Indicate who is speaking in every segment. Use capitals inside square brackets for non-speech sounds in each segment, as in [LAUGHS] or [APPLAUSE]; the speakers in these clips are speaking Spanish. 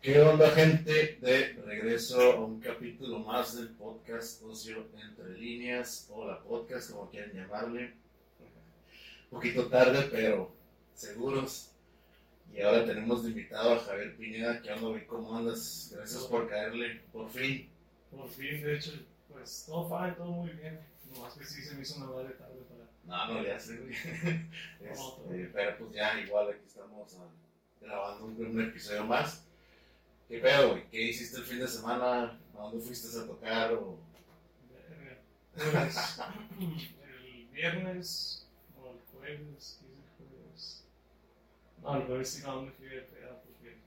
Speaker 1: ¿Qué onda, gente? De regreso a un capítulo más del podcast Ocio Entre Líneas, o la podcast, como quieran llamarle. Un poquito tarde, pero seguros. Y ahora tenemos de invitado a Javier Pineda. ¿Qué onda? ¿Cómo andas? Gracias por caerle, por fin.
Speaker 2: Por fin, de hecho, pues todo fine, todo muy bien. Nomás que sí se me hizo una madre tarde para.
Speaker 1: No, no le hace, güey. [LAUGHS] Este, pero pues ya, igual aquí estamos ah, grabando un, un episodio más. ¿Qué pedo, güey? ¿Qué hiciste el fin de semana? ¿A dónde fuiste a tocar? O...
Speaker 2: Pues, el viernes o el jueves, ¿qué hice el jueves? No, el jueves sí no me fui de peda porque.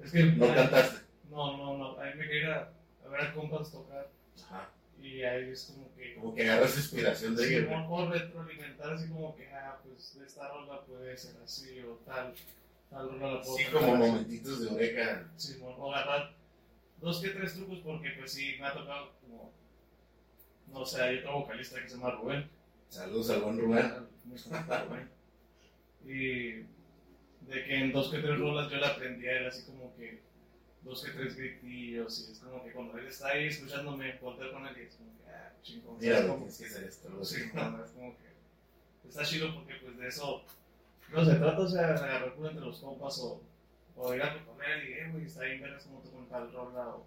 Speaker 2: Es que.
Speaker 1: ¿No cantaste?
Speaker 2: No, no, no. Ahí me quería a ver a compas tocar.
Speaker 1: Ajá.
Speaker 2: Y ahí es como que.
Speaker 1: Como que agarras inspiración de
Speaker 2: Sí,
Speaker 1: ellos, güey.
Speaker 2: o, o retroalimentar así como que, ah, pues de esta rola puede ser así o tal. La puedo
Speaker 1: Sí, como
Speaker 2: así.
Speaker 1: momentitos de oreja.
Speaker 2: Sí, o agarrar dos que tres trucos porque pues sí me ha tocado como, no sé, hay otro vocalista que se llama Rubén.
Speaker 1: Saludos al buen Rubén.
Speaker 2: Y de que en dos que tres rolas yo le aprendí a él así como que dos que tres gritillos y es como que cuando él está ahí escuchándome volteo con él y es como que, ah, chingón.
Speaker 1: Mira,
Speaker 2: ¿sabes
Speaker 1: güey,
Speaker 2: cómo?
Speaker 1: tienes que hacer esto.
Speaker 2: Sí, no, es como que está chido porque pues de eso no se trata, o sea, de agarrar culo entre los compas o, o ir a recorrer y, eh, güey, está bien verás cómo toco en tal rola o,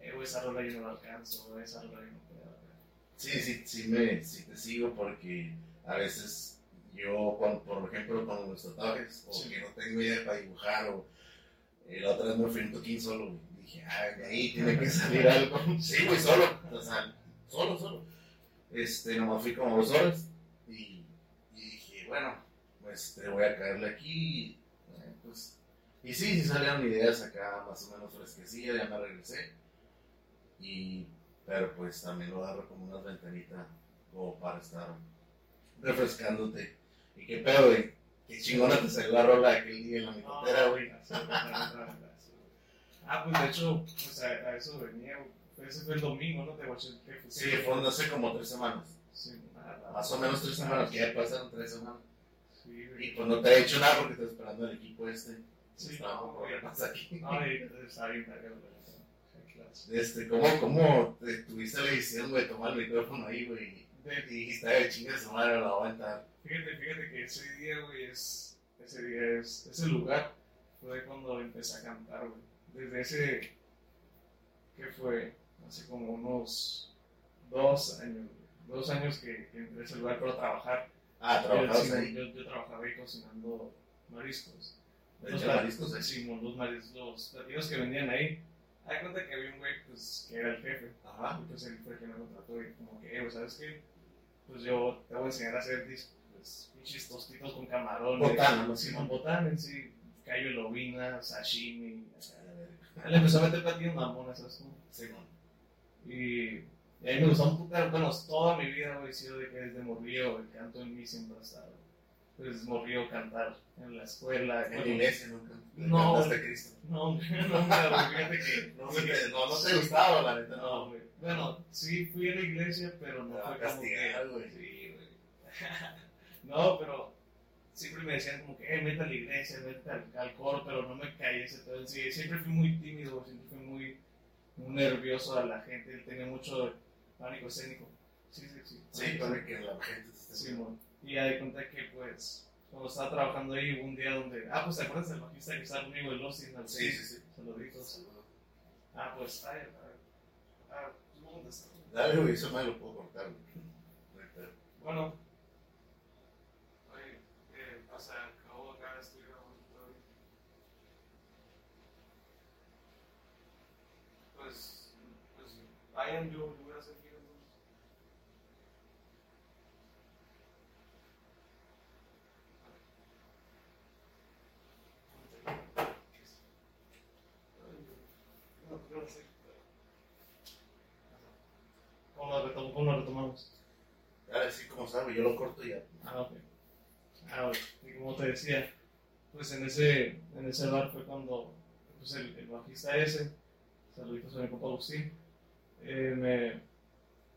Speaker 2: eh, güey, esa rola yo no la alcanzo o esa rola yo no puedo.
Speaker 1: Sí, sí, sí, me, sí te sigo porque a veces yo, cuando, por ejemplo, con los tatuajes, o
Speaker 2: Sí.
Speaker 1: que no tengo idea para dibujar, o eh, la otra vez me fui en toquín solo, güey. dije, ah, de ahí tiene que salir [LAUGHS] algo. Sí, güey, solo, o sea, solo, solo. Este, nomás fui como dos horas y, y dije, bueno, pues te voy a caerle aquí, eh, pues, y sí, sí salieron ideas acá más o menos fresquecillas, ya me regresé. Y pero pues también lo agarro como una ventanita como para estar refrescándote. ¿Y qué pedo, güey? Qué chingona te salió la rola aquel día en la mitotera, güey.
Speaker 2: Ah, pues de hecho, pues a, a eso venía, güey. Ese fue el domingo, ¿no? Te guaché que fue.
Speaker 1: Sí, fue sé, como tres semanas.
Speaker 2: Sí, nada,
Speaker 1: Más o menos tres semanas, que ya pasaron tres semanas.
Speaker 2: Sí.
Speaker 1: Y pues no te he hecho nada porque estoy esperando el equipo este.
Speaker 2: Sí,
Speaker 1: Estaba con
Speaker 2: no,
Speaker 1: problemas aquí.
Speaker 2: Ay, está bien. Sí.
Speaker 1: Este, ¿cómo, cómo te tuviste la decisión, güey, de tomar el micrófono ahí, güey? Y dijiste, ay, chinga su madre, la voy a aventar.
Speaker 2: Fíjate, fíjate que ese día, güey, es, ese día es, ese lugar fue cuando empecé a cantar, güey. Desde ese, ¿qué fue? Hace como unos dos años, güey. dos años que, que entré a ese lugar para trabajar.
Speaker 1: Ah, trabajabas
Speaker 2: sí,
Speaker 1: ahí.
Speaker 2: yo, yo trabajaba ahí cocinando mariscos.
Speaker 1: ¿De
Speaker 2: Los
Speaker 1: mariscos?
Speaker 2: Sí, los mariscos, los platillos que vendían ahí. Hay cuenta que había un güey, pues, que era el jefe.
Speaker 1: Ajá.
Speaker 2: Y pues él fue el que me contrató y como que, eh, güey, ¿sabes qué? Pues yo te voy a enseñar a hacer pues, pinches tostitos con camarón.
Speaker 1: Botana, ¿no?
Speaker 2: Simón botana en sí, callo de lobina, sashimi. Él empezó a meter platillos mamones, ¿sabes cómo?
Speaker 1: Simón.
Speaker 2: Y, y a mí me gustó un puto, bueno, toda mi vida, güey, sido de que desde morrío, el canto en mí siempre ha estado. Pues morrío cantar en la escuela.
Speaker 1: En la iglesia nunca.
Speaker 2: No.
Speaker 1: cantaste Cristo.
Speaker 2: No, [LAUGHS] no, no, fíjate que.
Speaker 1: No, [LAUGHS] no, no te gustaba, la neta,
Speaker 2: No, güey. Bueno, sí fui a la iglesia, pero no
Speaker 1: Te va a
Speaker 2: fue
Speaker 1: castigar, güey.
Speaker 2: Sí, güey. [LAUGHS] no, pero siempre me decían como que, eh, vete a la iglesia, vete al, al coro, pero no me caí ese pedo. Sí, siempre fui muy tímido, siempre fui muy, muy nervioso a la gente, tenía mucho pánico escénico. Sí, sí, sí.
Speaker 1: Sí, para que la gente te esté
Speaker 2: Sí, mon. Y ya de cuenta que, pues, cuando estaba trabajando ahí, hubo un día donde. Ah, pues, ¿te acuerdas del bajista que estaba conmigo, el Austin? El
Speaker 1: Sí, sí, sí.
Speaker 2: Saluditos. Ah, pues, ay, ay, ah, pues.
Speaker 1: Dale, güey, eso me lo puedo cortar.
Speaker 2: Bueno. Oye, ¿qué pasa? Acabo acá, estoy grabando todavía. Pues, pues, vayan, yo, yo voy a seguir entonces. No, no sé. ¿Cómo lo retom- cómo lo retomamos?
Speaker 1: Sí, como sabe, yo lo corto y ya.
Speaker 2: Ah, ok. Ah, ok. Y como te decía, pues en ese, en ese bar fue cuando pues el, el bajista ese, saluditos a mi compa Agustín, eh, me,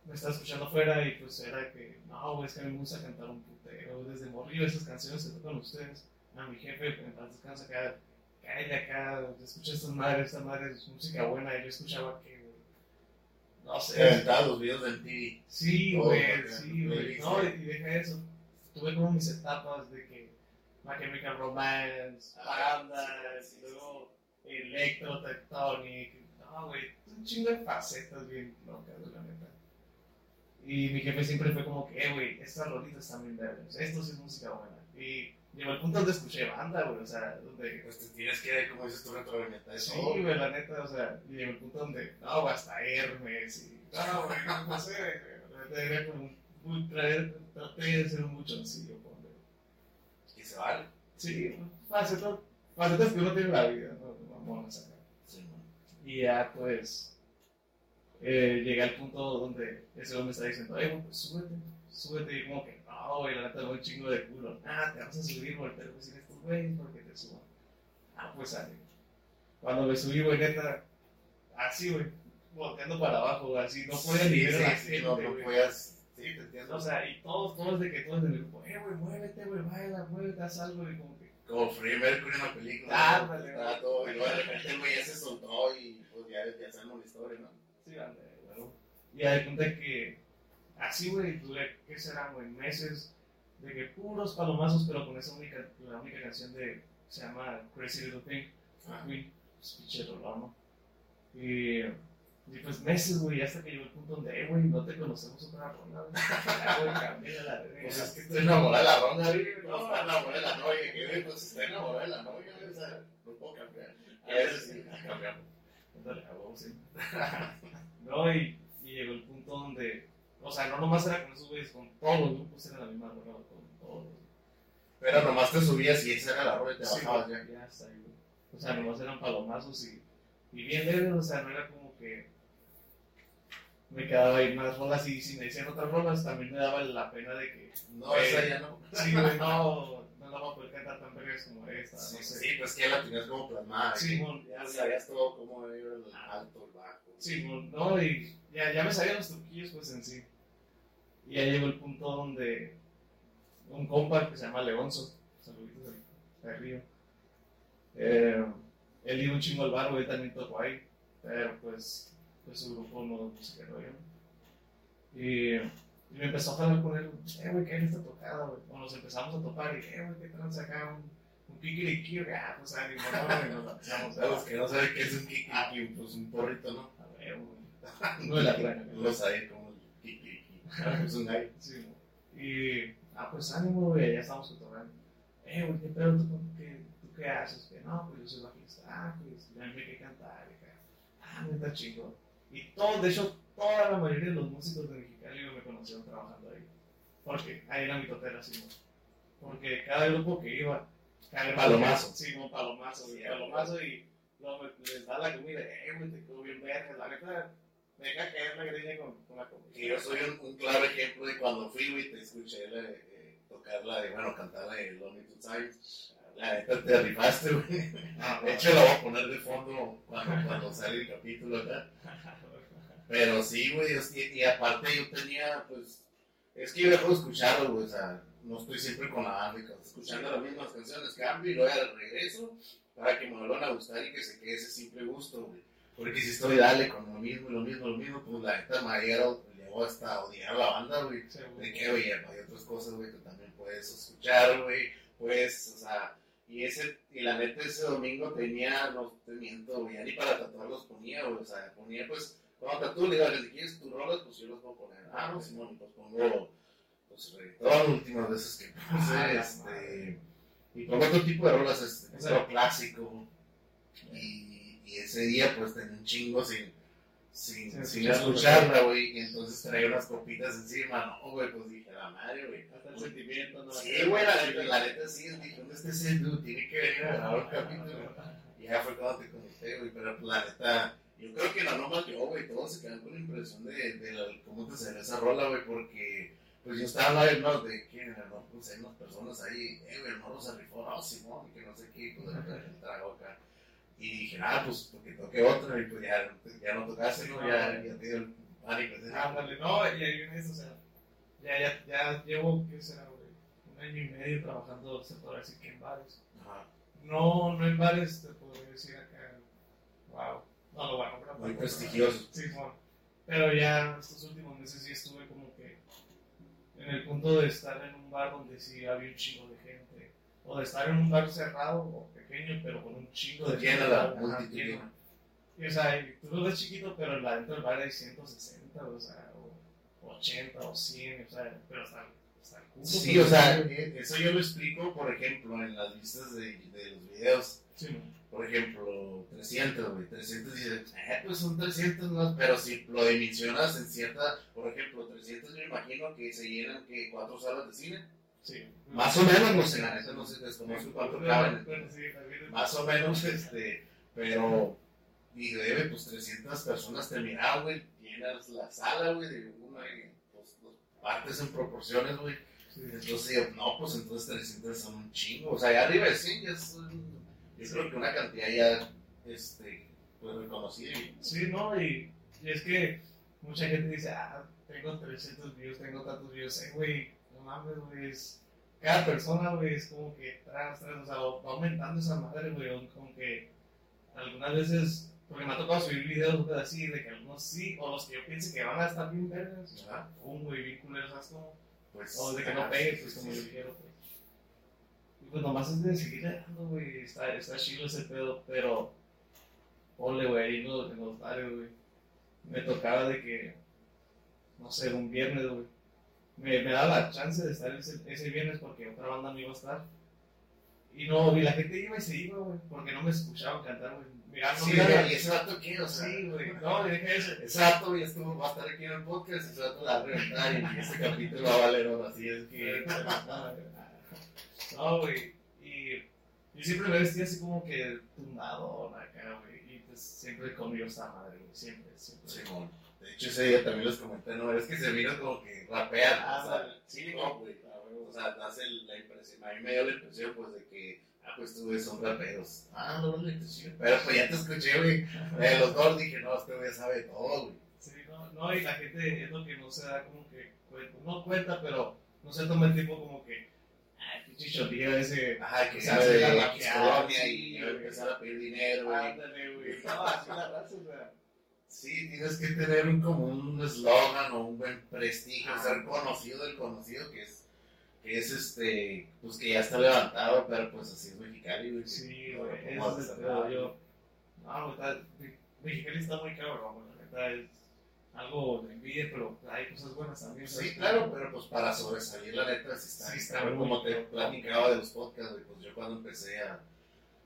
Speaker 2: me estaba escuchando afuera y pues era que, no, es que a mí me gusta cantar un putero, desde morrillo esas canciones que tocan ustedes. A mi jefe, en paz descansa, cada, acá de acá, escucha esta madre, esta madre es música buena, y yo escuchaba que, no sé.
Speaker 1: los videos del TV.
Speaker 2: Sí, güey, sí, güey. No, y deja eso. Tuve como mis etapas de que My Chemical Romance,
Speaker 1: Ah, sí,
Speaker 2: y luego Electro, Tectonic. No, güey, un chingo de facetas bien locas, güey, la neta. Y mi jefe siempre fue como que, eh, güey, estas rolitas bien verdes. Esto sí es música buena. Y llegó el punto donde escuché banda, güey, o sea, donde
Speaker 1: Pues te tienes que, como dices tú, retroalimentar
Speaker 2: Sí,
Speaker 1: eso.
Speaker 2: güey, la neta, o sea, llegó el punto donde, no, hasta Hermes y, no, güey, no, no sé, güey, la neta era como, muy, traer, traté de ser un muchoncillo, ponle.
Speaker 1: Y se vale.
Speaker 2: Sí, facetas, facetas que uno tiene en la vida, no, vamos a sacar.
Speaker 1: Sí, man.
Speaker 2: Y ya, pues, eh, llegué al punto donde ese hombre me está diciendo, güey, pues súbete, súbete, y como que, no, güey, la neta, un chingo de culo, ah, te vas a subir, güey, pero pues, si estos güeyes, porque te suban. Ah, pues, sale. Cuando me subí, güey, neta, así, güey, volteando para abajo, güey, así, no podía ni
Speaker 1: Sí,
Speaker 2: ver
Speaker 1: sí,
Speaker 2: la
Speaker 1: sí,
Speaker 2: gente,
Speaker 1: no, no puedas. Sí, te entiendo.
Speaker 2: O sea, y todos, todos de que todos en el grupo, eh, güey, muévete, güey, baila, muévete, haz algo, y como que,
Speaker 1: Como Freddie Mercury en una película.
Speaker 2: Ah,
Speaker 1: ¿no?
Speaker 2: vale,
Speaker 1: Estaba todo, y luego de repente el güey ya se soltó y pues ya, ya sabemos la historia, ¿no?
Speaker 2: Sí, ande, güey. Y hay cuenta que así, güey, duré, ¿qué será, güey? Meses de que puros palomazos, pero con esa única, la única canción de, se llama Crazy Little Thing,
Speaker 1: Ah.
Speaker 2: Queen, pues pinche ¿no? Y, y pues meses, güey, hasta que llegó el punto donde, eh, güey, no te conocemos otra ronda, güey. [LAUGHS] Cambia la verga.
Speaker 1: Pues es que estoy enamorada de la ronda, güey. No, está enamorada de la novia, güey, pues está enamorada de la novia. O sea, no puedo cambiar. A veces sí, cambiamos.
Speaker 2: Ándale, a sí. [LAUGHS] No, y, y llegó el punto donde, o sea, no nomás era con esos güeyes, con todos los grupos era la misma rola, con todos.
Speaker 1: Pero nomás te subías y esa era la rola y te
Speaker 2: Sí,
Speaker 1: bajabas ya.
Speaker 2: ya está güey. O sea, nomás eran palomazos y, y bien leves, o sea, no era como que me quedaba ahí más rolas y si me decían otras rolas también me daba la pena de que,
Speaker 1: No, esa ya no.
Speaker 2: sí, güey, no, no la voy a poder cantar tan vergas como esta,
Speaker 1: Sí,
Speaker 2: no sé.
Speaker 1: sí, pues que ya la tenías como plasmada.
Speaker 2: Sí,
Speaker 1: que
Speaker 2: mon,
Speaker 1: Ya sabías todo cómo era el alto, el bajo.
Speaker 2: Sí, mon, no, y ya, ya me sabían los truquillos, pues en sí. Y ya llegó el punto donde un compa que se llama Leonzo, saluditos de, Río, eh, él iba un chingo al bar, güey, también tocó ahí, pero pues, pues su grupo no, no se quedó ahí, ¿no? Y, y me empezó a hablar con él, eh, güey, ¿qué en esta tocada, güey? O nos empezamos a topar y, eh, güey, ¿qué tranza acá? Un, un kikiriki, ah, pues ánimo, ¿no? Y nos lanzamos a
Speaker 1: Los que no saben qué es un kikiriki, pues un porrito, ¿no?
Speaker 2: a ver, güey. [LAUGHS] No es la plana,
Speaker 1: No lo un gallo.
Speaker 2: Sí, y, ah, pues ánimo, güey, ya estamos cotorreando. Eh, güey, ¿qué pedo? ¿Tú, qué, ¿Tú qué haces? Que no, pues yo soy bajista. Ah, pues ya me que cantar. y acá. Ah, neta chico. Y todo, de hecho, toda la mayoría de los músicos de Mexicali me conocieron trabajando ahí. Porque ahí era mi totera, sí, güey. Porque cada grupo que iba, cada
Speaker 1: Palomazo.
Speaker 2: que- Sí, un palomazo.
Speaker 1: Sí,
Speaker 2: palomazo y luego me- les da la comida. Eh, güey, te quedó bien verga. La neta, me deja caer la greña con, con la comida.
Speaker 1: Yo soy un, un claro ejemplo de cuando fui, güey, te escuché la, eh, tocar la de, bueno, cantar la de Lonely Two Times. La neta te rifaste, güey.
Speaker 2: Ah,
Speaker 1: De hecho, la voy a poner de fondo cuando, cuando sale el capítulo acá. Pero sí, güey, es que- y aparte yo tenía, pues, es que yo dejo de escucharlo, güey, o sea, no estoy siempre con la banda, y escuchando las mismas canciones, cambio y luego regreso para que me vuelvan a gustar y que se quede ese simple gusto, güey. Porque si estoy dale con lo mismo, lo mismo, lo mismo, pues la neta me llegó, hasta odiar la banda, güey.
Speaker 2: Sí,
Speaker 1: De que, oye, hay otras cosas, güey, que también puedes escuchar, güey, pues, o sea, y ese, y la neta ese domingo tenía, no te miento, güey, ya ni para tatuar los ponía, güey, o sea, ponía, pues, cuando tatúo, le digo, si quieres tus rolas, pues yo los puedo poner, ah, no, Simón, pues pongo, pues, reggaetón, las últimas veces que puse, [LAUGHS]
Speaker 2: Ah, la
Speaker 1: este, y pongo otro tipo de rolas, este,
Speaker 2: O sea,
Speaker 1: clásico, y, y ese día, pues, tenía un chingo sin, sin,
Speaker 2: Sin
Speaker 1: escucharla, güey, y entonces traía unas copitas encima, no, güey, pues dije, la madre, güey.
Speaker 2: Hasta el sentimiento, ¿no?
Speaker 1: Sí, güey, la neta, la neta sí, dije, ¿dónde está ese dude? Tiene que venir a grabar un capítulo. Y ya fue cuando te conecté, güey, pero pues la neta, yo creo que no nomás yo, güey, todos se quedan con la impresión de, de la- cómo te salió esa rola, güey, porque pues yo estaba ahí, no, de era, no, pues hay unas personas ahí, eh, güey, el morro se rifó, no, Simón, que no sé qué, pues [LAUGHS] de repente trago acá. Y dije, ah, pues porque toqué otra, y pues ya, ya no tocaste, ¿no? Ya, ya te dio el pánico. ese.
Speaker 2: Ándale, no, y ahí viene eso, o sea, ya, ya, ya llevo, ¿qué será, güey? Un año y medio trabajando, se podrá decir que en bares.
Speaker 1: Ajá.
Speaker 2: no, no en bares te podría decir acá, wow, no lo bueno, pero
Speaker 1: Muy
Speaker 2: tampoco,
Speaker 1: prestigioso.
Speaker 2: Sí, bueno. Pero ya estos últimos meses sí estuve como que en el punto de estar en un bar donde sí había un chingo de gente. O de estar en un bar cerrado o pequeño, pero con un chingo de
Speaker 1: Llena
Speaker 2: gente.
Speaker 1: la multitud.
Speaker 2: Y, o sea, tú lo ves chiquito, pero en la- dentro del bar hay 160, o sea, o 80 o 100, o sea, pero está, está culo.
Speaker 1: Sí, o sea, eh, eso yo lo explico, por ejemplo, en las vistas de, de los videos.
Speaker 2: Sí, ¿no?
Speaker 1: Por ejemplo, 300, güey. 300 dices, eh, pues son 300, ¿no? Pero si lo dimensionas en cierta, por ejemplo, 300 yo me imagino que se llenan que cuatro salas de cine.
Speaker 2: Sí.
Speaker 1: Más o menos, no sé, la neta no sé, desconozco cuánto
Speaker 2: también-
Speaker 1: Más o menos, este, pero, y debe, pues 300 personas te miraron, güey. Llenas la sala, güey, de una, y, pues, partes en proporciones, güey. Entonces, no, pues entonces 300 son un chingo. O sea, ya arriba de 100 ya es, yo creo que una cantidad ya, este, pues reconocida.
Speaker 2: Sí, ¿no? Y, y es que mucha gente dice, ah, tengo 300 views, tengo tantos views. Eh, güey, mames, güey. es- Cada persona, güey, es como que tras, tras, o sea, va aumentando esa madre, güey. Como que algunas veces, porque me ha tocado subir videos güey, así, de que algunos sí, o los que yo piense que van a estar bien verdes,
Speaker 1: Ajá.
Speaker 2: un güey, bien culeros, ¿sabes cómo?
Speaker 1: Pues,
Speaker 2: O de que no
Speaker 1: ajá,
Speaker 2: pegue, pues como yo quiero, pues. Y pues nomás es de seguirle dando, güey. Está, está chido ese pedo, pero. Ole, güey, ahí en los, en los bares, güey. Me tocaba de que. No sé, un viernes, güey. Me, me daba la chance de estar ese, ese viernes porque otra banda no iba a estar. Y no, y la gente iba y se iba, güey, porque no me escuchaban cantar, güey. Mira, no
Speaker 1: Sí, güey, y ese dato qué, o sea,
Speaker 2: Sí, güey. No, deja eso.
Speaker 1: ese ya estuvo, va a estar aquí en el podcast, ese dato la va a reventar y este capítulo va a valer oro, así es que... [LAUGHS]
Speaker 2: No, güey. Y yo siempre me vestía así como que tumbado acá, güey. Y pues siempre conmigo esta madre, güey. Siempre, siempre.
Speaker 1: Simón. De hecho, ese día también les comenté, ¿no? Es que se vino como que rapean,
Speaker 2: Ah,
Speaker 1: o sea, sí, no, güey. O sea, hace la impresión, a mí me dio la impresión, pues, de que, ah, pues, tú, güey, son raperos. Ah, no, no, sí. Pero, pues, ya te escuché, güey, de los dos, dije, no, este güey sabe todo, güey.
Speaker 2: Sí, no, no, y la gente es lo que no se da como que cuenta. No cuenta, pero no se toma el tiempo como que. Ay, pinche chotillo ese.
Speaker 1: Ajá, que sabe de
Speaker 2: la
Speaker 1: la colonia
Speaker 2: sí,
Speaker 1: y empezar a pedir dinero, güey.
Speaker 2: Ándale, güey. No, así la raza, o sea.
Speaker 1: Sí, tienes que tener un, como un eslogan o un buen prestigio,
Speaker 2: Ah.
Speaker 1: ser conocido del conocido, que es, que es este, pues que ya está levantado, pero pues así es Mexicali, güey.
Speaker 2: Sí,
Speaker 1: no
Speaker 2: güey.
Speaker 1: lo
Speaker 2: Eso es. Yo. No, está. Mexicali está muy cabrón, güey. La neta es algo de envidia, pero hay cosas buenas también.
Speaker 1: Sí, claro, pero pues para sobresalir la neta, sí está,
Speaker 2: Sí,
Speaker 1: está muy como te platicaba de los podcasts, güey, pues yo cuando empecé a,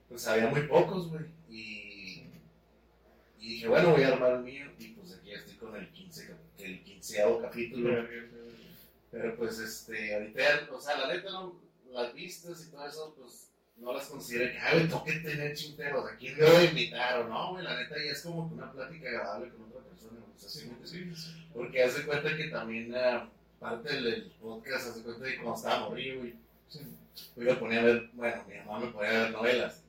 Speaker 1: pues había muy pocos, güey, y, y dije, bueno, voy a armar el mío, y pues aquí estoy con el 15, cap- el quinceavo capítulo, pero pues este, ahorita, o sea, la neta, no, las vistas y todo eso, pues no las considero que, ay, tengo que tener chinteros, ¿a quién debo invitar o no, güey? La neta ya es como una plática agradable con otra persona, o sea,
Speaker 2: Sí,
Speaker 1: sí, porque hace cuenta que también ah, parte del podcast, hace cuenta de cuando estaba morrido, güey, yo me ponía a ver, bueno, mi mamá me ponía a ver novelas.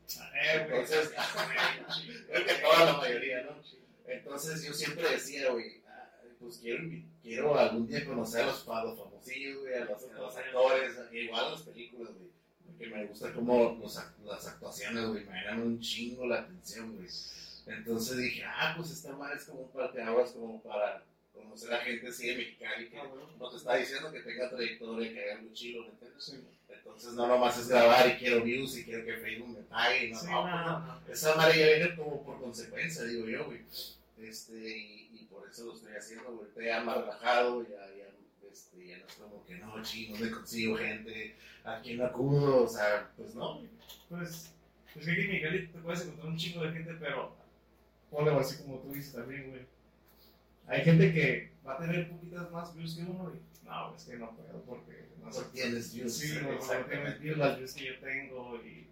Speaker 1: Entonces, [LAUGHS] creo que toda la mayoría. Entonces yo siempre decía, güey, ah, pues quiero, quiero algún día conocer a los, a los famosillos, güey, a los, a los actores, igual a las películas, güey. Porque me gusta como los, las actuaciones, güey, me dan un chingo la atención, güey. Entonces dije, ah, pues esta madre es como un parteaguas como para conocer a gente así de Mexicali que
Speaker 2: Ah,
Speaker 1: no te está diciendo que tenga trayectoria, que haga algo chilo, ¿me entiendes?
Speaker 2: Sí.
Speaker 1: Entonces no nomás es grabar y quiero views y quiero que Facebook me pague, no,
Speaker 2: Sí,
Speaker 1: no,
Speaker 2: no,
Speaker 1: pues, no.
Speaker 2: no, no.
Speaker 1: Esa madre ya viene como por consecuencia, digo yo, güey. Este, y, y por eso lo estoy haciendo, ya más relajado, ya, ya, este, ya no es como que no, chino, ¿dónde consigo gente? ¿A quién acudo? O sea, pues no.
Speaker 2: Pues, pues que aquí en te puedes encontrar un chingo de gente, pero ponle así como tú dices también, güey. Hay gente que va a tener poquitas más views que uno y no, es que no puedo porque no
Speaker 1: No
Speaker 2: sé.
Speaker 1: tienes views.
Speaker 2: Sí, me
Speaker 1: exactamente.
Speaker 2: views las views que yo tengo y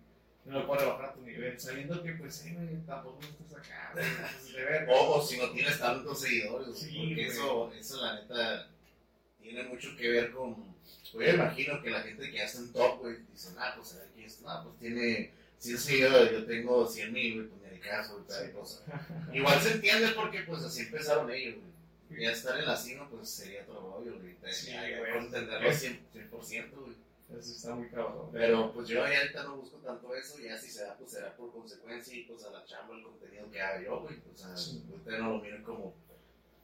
Speaker 2: no me puedo bajar a tu nivel, sabiendo que pues, sí, güey, tampoco estás acá, güey, pues, de verga.
Speaker 1: O, o si no tienes tantos seguidores,
Speaker 2: Sí,
Speaker 1: porque
Speaker 2: güey.
Speaker 1: eso, eso la neta tiene mucho que ver con. Pues yo imagino que la gente que está en top, güey, dice, ah, pues aquí es, no, pues tiene 100 seguidores, yo tengo 100 mil, güey, pues ni de caso, tal
Speaker 2: Sí.
Speaker 1: cosa. Igual se entiende porque, pues así empezaron ellos, güey. Ya estar en la cima, pues sería otro rollo, güey.
Speaker 2: Sí, güey.
Speaker 1: por entenderlo 100%, 100%, güey.
Speaker 2: Eso está muy cabrón.
Speaker 1: Pero pues yo ahorita no busco tanto eso, ya si se da, pues será por consecuencia y pues a la chamba el contenido que haga yo, güey. O sea,
Speaker 2: Sí.
Speaker 1: ahorita no lo miren como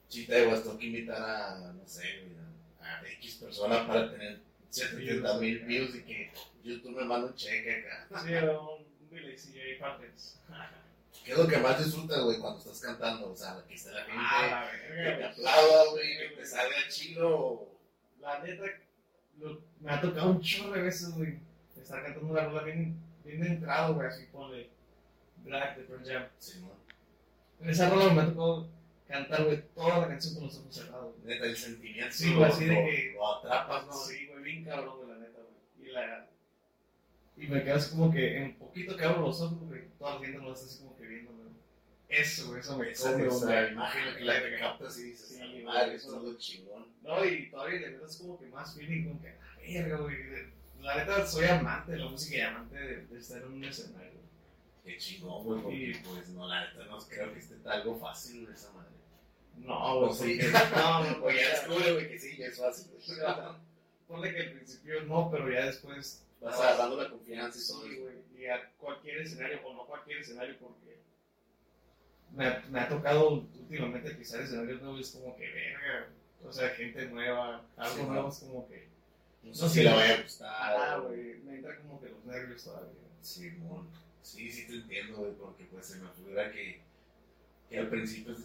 Speaker 1: chita de tengo que invitar a, no sé, güey, a, a X persona para tener 70 mil views y que YouTube me manda un cheque acá.
Speaker 2: Sí, era un, bilecillo ahí partes. [LAUGHS]
Speaker 1: ¿Qué es lo que más disfrutas, güey, cuando estás cantando? O sea, que esté la gente,
Speaker 2: Ah, la
Speaker 1: que te aplauda, güey, que te salga chilo.
Speaker 2: La neta, me ha tocado un chorro de veces, güey. Estar cantando una rola bien, bien entrado, güey, así ponle Black de Pearl Jam.
Speaker 1: Sí, ¿no?
Speaker 2: En esa rola me ha tocado cantar, güey, toda la canción con los ojos cerrados.
Speaker 1: Neta, el sentimiento
Speaker 2: Sí, güey, así de que-
Speaker 1: atrapas, ¿no?
Speaker 2: Sí, güey, bien cabrón, güey, la neta, güey. Y la... Y me quedo así como que en poquito que abro los ojos, güey, toda la gente lo está así como que viendo. Eso, eso me
Speaker 1: Esa,
Speaker 2: come,
Speaker 1: esa
Speaker 2: güey.
Speaker 1: imagen que la que captas y dices,
Speaker 2: Sí,
Speaker 1: "A
Speaker 2: güey,
Speaker 1: madre,
Speaker 2: eso-
Speaker 1: es lo chingón.
Speaker 2: No, y todavía le metes como que más feeling, como que, la verga, güey. La neta, soy amante de la música y amante de, de estar en un escenario.
Speaker 1: Qué chingón, güey, porque
Speaker 2: Y-
Speaker 1: pues no, la neta no creo que esté algo fácil de esa madre.
Speaker 2: No, güey,
Speaker 1: O sí.
Speaker 2: no, no,
Speaker 1: Oye, ya descubre, güey, que sí, ya es fácil. [LAUGHS]
Speaker 2: Ponle que al principio no, pero ya después.
Speaker 1: Vas agarrando la confianza y todo
Speaker 2: Sí, güey. Y a cualquier escenario, o no cualquier escenario, porque me ha, me ha tocado últimamente pisar escenarios nuevos, es como que verga. O sea, gente nueva, algo
Speaker 1: Sí,
Speaker 2: nuevo
Speaker 1: ¿no?
Speaker 2: es como que.
Speaker 1: No sé
Speaker 2: No,
Speaker 1: si le vaya a gustar.
Speaker 2: Ah, güey, me entra como que los nervios todavía.
Speaker 1: Sí, mon. Sí, sí te entiendo, güey, porque pues se me figura que, que al principio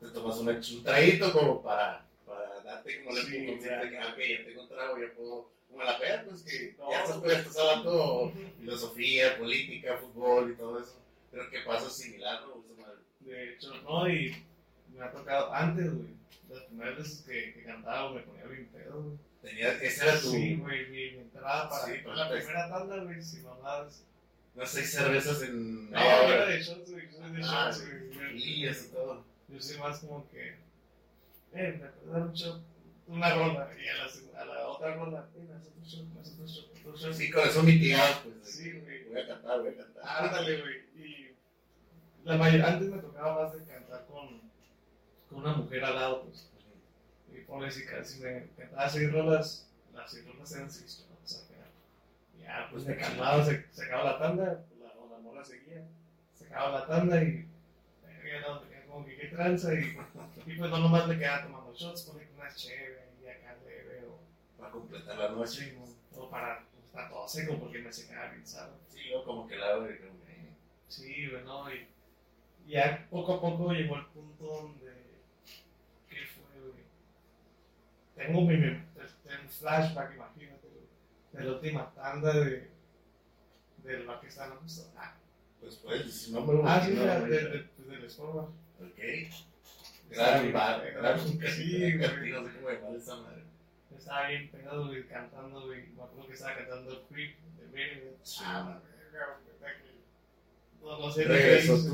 Speaker 1: te tomas una, un traguito como para, para darte como la
Speaker 2: Sí,
Speaker 1: conciencia de que, ok, ya tengo un trago, ya puedo, como la peda, pues que
Speaker 2: No,
Speaker 1: ya
Speaker 2: güey.
Speaker 1: estás hablando filosofía, política, fútbol y todo eso. Creo que pasa similar, ¿no? Esa.
Speaker 2: De hecho, no, y me ha tocado antes, güey. Las primeras veces que, que cantaba me ponía bien pedo, güey.
Speaker 1: Tenía, ese era tu,
Speaker 2: Sí, güey, mi, entrada para
Speaker 1: Sí,
Speaker 2: la
Speaker 1: pues,
Speaker 2: primera tanda, güey, sin mamadas.
Speaker 1: unas seis cervezas en
Speaker 2: No,
Speaker 1: media
Speaker 2: era de shots, güey, yo soy de
Speaker 1: Ah,
Speaker 2: shots, güey.
Speaker 1: Y eso todo.
Speaker 2: Yo soy más como que, eh, me puedes dar un shot, una ronda, y a la, a la otra ronda, eh, me haces otro shot, me haces otro shot, otro shot.
Speaker 1: Sí, con eso mitigado, pues.
Speaker 2: Sí, güey.
Speaker 1: Voy a cantar, voy a cantar.
Speaker 2: Ándale, güey. Y la mayor, antes me tocaba más de cantar con, con una mujer al lado, pues. Y por si casi me cantaba seis rolas, las seis rolas eran seis rolas, o sea, que ya, pues me calmaba, se, se acababa la tanda, la, o la morra seguía, se acababa la tanda y verga, no, me como que qué tranza y, y pues no nomás me quedaba tomando shots, ponía unas chévere y acá leve o,
Speaker 1: Para completar la noche.
Speaker 2: sí, o para pues, estar todo seco porque me secaba bien, ¿sabes?
Speaker 1: Sí, yo como que la de
Speaker 2: Sí, bueno, y ya poco a poco llegó el punto donde. ¿Qué fue, güey? Tengo mi, mi un flashback, imagínate, de la última tanda de. de la que está en la justa. Ah,
Speaker 1: Pues puedes decir nombre.
Speaker 2: ah,
Speaker 1: porque
Speaker 2: sí,
Speaker 1: no,
Speaker 2: de,
Speaker 1: güey.
Speaker 2: de, de, pues, del Sportbar.
Speaker 1: Ok. Gran
Speaker 2: Sí,
Speaker 1: bar,
Speaker 2: güey,
Speaker 1: gran
Speaker 2: sí, güey.
Speaker 1: No sé cómo llamar esa madre.
Speaker 2: Estaba bien pegado, güey, cantando, güey. Me acuerdo que estaba cantando Creep de.
Speaker 1: Sí.
Speaker 2: Ah, verga, güey, No, no sé.
Speaker 1: Regresó
Speaker 2: hice,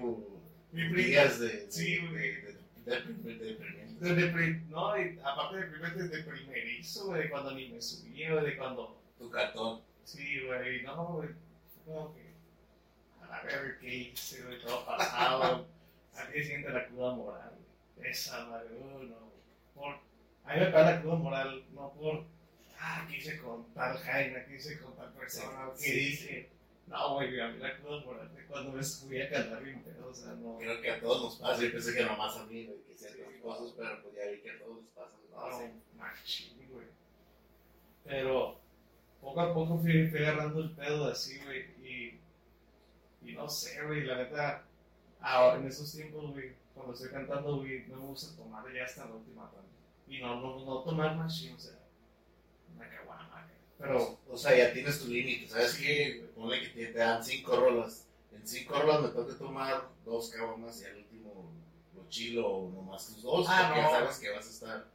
Speaker 1: tu,
Speaker 2: Mi
Speaker 1: días de,
Speaker 2: Sí,
Speaker 1: de, de, de,
Speaker 2: no, aparte de primer, de, primerizo, güey, de cuando ni me subí, güey, de cuando.
Speaker 1: Tu cartón.
Speaker 2: Sí, güey, no, güey. Como que. A verga, ¿qué hice, güey? Todo pasado. [LAUGHS] Al día siguiente la cruda moral. Esa madre, uh, no. Por. A mí me pega la cruda moral, no por. Ah, ¿qué hice con tal Jaime? ¿Qué hice con tal persona? ¿Qué
Speaker 1: Sí.
Speaker 2: No, güey, a mí la cruda moral de cuando me subí a cantar bien pedo, o sea, no.
Speaker 1: Creo que a todos nos pasa. Yo pensé que nomás a mí, güey, que ciertas cosas, pero pues ya vi que a todos les pasan.
Speaker 2: No,
Speaker 1: No, sí.
Speaker 2: machín, güey. Pero poco a poco fui, fui agarrando el pedo así, güey. Y, y no sé, güey, la neta, ahora en esos tiempos, güey, cuando estoy cantando, güey, no me gusta tomar ya hasta la última tanda. Y no, no, no tomar machín, o sea, una caguama. Pero,
Speaker 1: O sea, ya tienes tu límite. ¿Sabes
Speaker 2: Sí,
Speaker 1: qué? Ponle que te, te dan cinco rolas. En cinco rolas me toca tomar dos caguamas y al último lo chilo o nomás tus dos.
Speaker 2: Ah,
Speaker 1: porque
Speaker 2: no.
Speaker 1: ya sabes que vas a estar.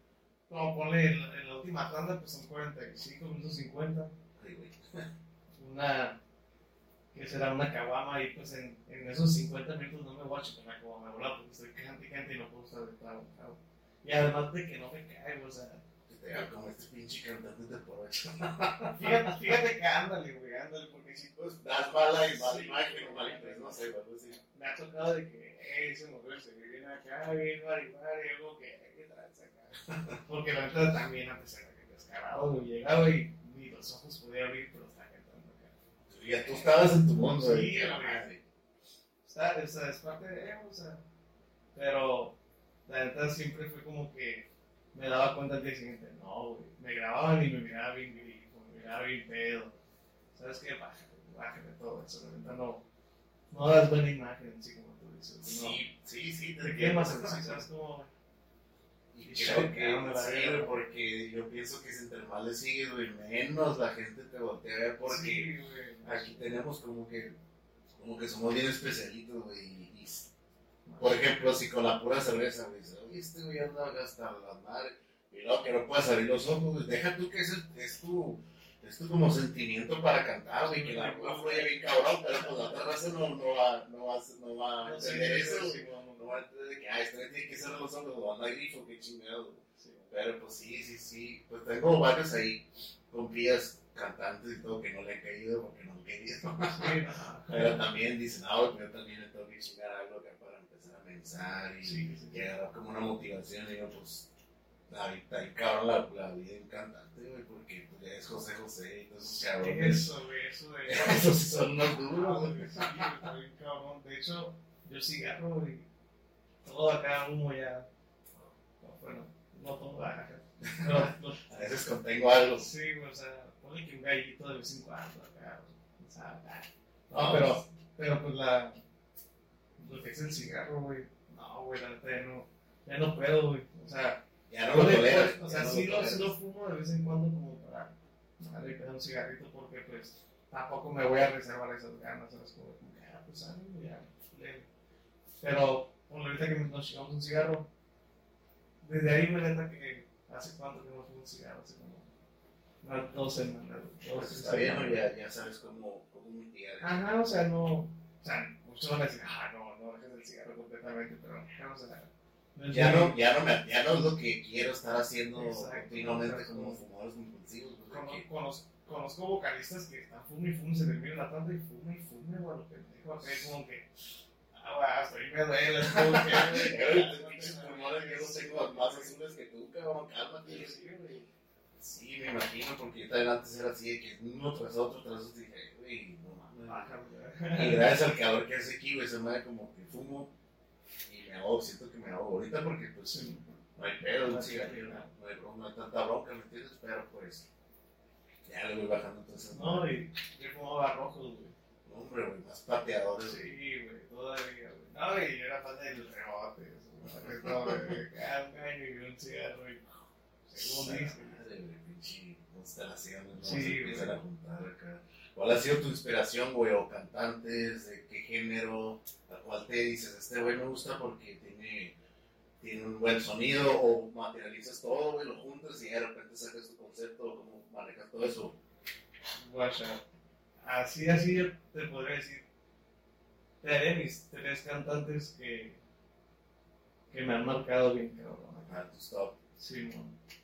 Speaker 2: como ponle en, la- en la última tanda, pues son 45 minutos 50.
Speaker 1: Ay, güey.
Speaker 2: una que será una caguama y pues en, en esos 50 minutos no me voy a chupar la caguama, ¿verdad? Porque estoy cante y cante y no puedo estar de clavo. Y además de que no me caigo, o sea,
Speaker 1: Que te haga como este pinche cantante de por ocho.
Speaker 2: fíjate, fíjate que ándale, güey, ándale, porque si
Speaker 1: Pues das mala y mala imagen o mala impresión, no sé, algo así.
Speaker 2: me ha tocado de que, eh, esa mujer se ve bien acá, bien maripari, algo que, ¿qué tranza acá? Porque la neta también antes era que descarado, güey, llegaba y ni los ojos podía abrir, pero estaba cantando acá.
Speaker 1: Ya tú estabas en tu mundo.
Speaker 2: Sí,
Speaker 1: güey, que.
Speaker 2: Está, o sea, es parte de él, o sea. Pero la neta siempre fue como que me daba cuenta al día siguiente, no, güey. Me grababan y me miraba bien grifo, me miraba bien pedo. ¿Sabes qué? Bájale, bájale todo eso. La neta no, no das buena imagen, así como tú dices. No.
Speaker 1: Sí, sí, sí.
Speaker 2: Te
Speaker 1: entiendo,
Speaker 2: quemas así, ¿sabes cómo?
Speaker 1: Y creo que.
Speaker 2: La
Speaker 1: sí, güey, porque yo pienso que si entre más le sigues, güey, menos la gente te voltea a ver porque
Speaker 2: Sí, güey.
Speaker 1: aquí tenemos como que, como que somos bien especialitos, güey. y- y, por ejemplo, si con la pura cerveza, güey, dices, oye, este güey anda hasta la madre, y no, que no puedas abrir los ojos, güey, deja tú que ese es tu, es tu como sentimiento para cantar, güey, que la pura fluye bien cabrón, pero pues la otra raza no, no va, no va, no va a entender eso, güey. No va a entender de que, ah, este tiene que cerrar los ojos, o anda grifo, qué chingado, Pero pues sí, sí, sí. Pues tengo varios ahí, compillas, cantantes y todo, que no le han caído porque no han querido. Pero también dicen, ah, yo también tengo que chingar algo a pensar y,
Speaker 2: Sí, sí.
Speaker 1: y agarrar como una motivación. Y digo, pues, ahorita ahí cabrón la, la vida de un cantante, güey, porque pues, ya es José José y todos esos cabrones.
Speaker 2: Eso, güey, eso de. [LAUGHS]
Speaker 1: Esos son
Speaker 2: Ah,
Speaker 1: duros,
Speaker 2: güey,
Speaker 1: güey.
Speaker 2: sí, está bien cabrón. De hecho, yo cigarro y todo acá humo ya. no, Bueno, no tomo acá. Pero, lo-
Speaker 1: A veces contengo algo.
Speaker 2: sí, güey, o sea, ponle que un gallito de vez en cuando acá. O sea, acá. No, pero, pero pues la. Lo que es el cigarro, güey. No, güey, la neta ya no. Ya no puedo, güey. O sea,
Speaker 1: Ya no lo toleras.
Speaker 2: O
Speaker 1: ya
Speaker 2: sea,
Speaker 1: no
Speaker 2: sí lo, sí lo fumo de vez en cuando como para darle pegar un cigarrito porque pues tampoco me voy a reservar esas ganas, ¿sabes? Como, que, ah, pues ánimo, ya, leve. Pero, por ahorita que nos chingamos un cigarro, desde ahí me neta que hace cuánto que no fumo un cigarro, hace como unas dos semanas. dos,
Speaker 1: Pues está bien. ¿no? ya, ya sabes cómo, cómo mitigar.
Speaker 2: Ajá, o sea, no, o sea, muchos van a decir, ah, no, no dejes el cigarro completamente, pero, o sea,
Speaker 1: Ya no, ya, no me, ya no es lo que quiero estar haciendo continuamente como fumadores compulsivos. pues, de
Speaker 2: Cono-
Speaker 1: que-
Speaker 2: conoz- conozco vocalistas que están fume y fume, se terminan la tanda y fume y fume, güey, lo pendejo, acá es como que, ah, güey, hasta ahí me duele, es como que,
Speaker 1: pinches
Speaker 2: no,
Speaker 1: pulmones, yo no tengo más azules que tú, cabrón, cálmate.
Speaker 2: Sí, güey.
Speaker 1: Sí, me imagino, porque yo también antes era así, de que uno tras otro, tras otro, dije, güey, no.
Speaker 2: Baja, güey.
Speaker 1: Y gracias al calor que hace aquí, güey, se me da como que fumo y me ahogo, siento que me ahogo ahorita porque pues
Speaker 2: Sí.
Speaker 1: no hay pedo,
Speaker 2: No
Speaker 1: un
Speaker 2: hay
Speaker 1: no, no hay, no hay tanta bronca, ¿me entiendes? Pero pues ya le voy bajando entonces.
Speaker 2: No, y yo fumaba rojos, güey.
Speaker 1: No, hombre, güey, más pateadores.
Speaker 2: Sí, güey, todavía, güey. No, y yo era fan del rebote, eso, güey, cada año y un cigarro y según dice.
Speaker 1: Madre, güey, pinche constelaciones, ¿no?
Speaker 2: Sí,
Speaker 1: Se empiezan a juntar acá. ¿Cuál ha sido tu inspiración, güey? ¿O cantantes? ¿De qué género? ¿A cuál te dices? Este güey me gusta porque tiene, tiene un buen sonido o materializas todo, güey, lo juntas y de repente sacas tu concepto, ¿cómo manejas todo eso?
Speaker 2: Guacha. Así, así yo te podría decir. Te haré mis tres cantantes que, que me han marcado bien, cabrón.
Speaker 1: Ajá, tu stop.
Speaker 2: Sí.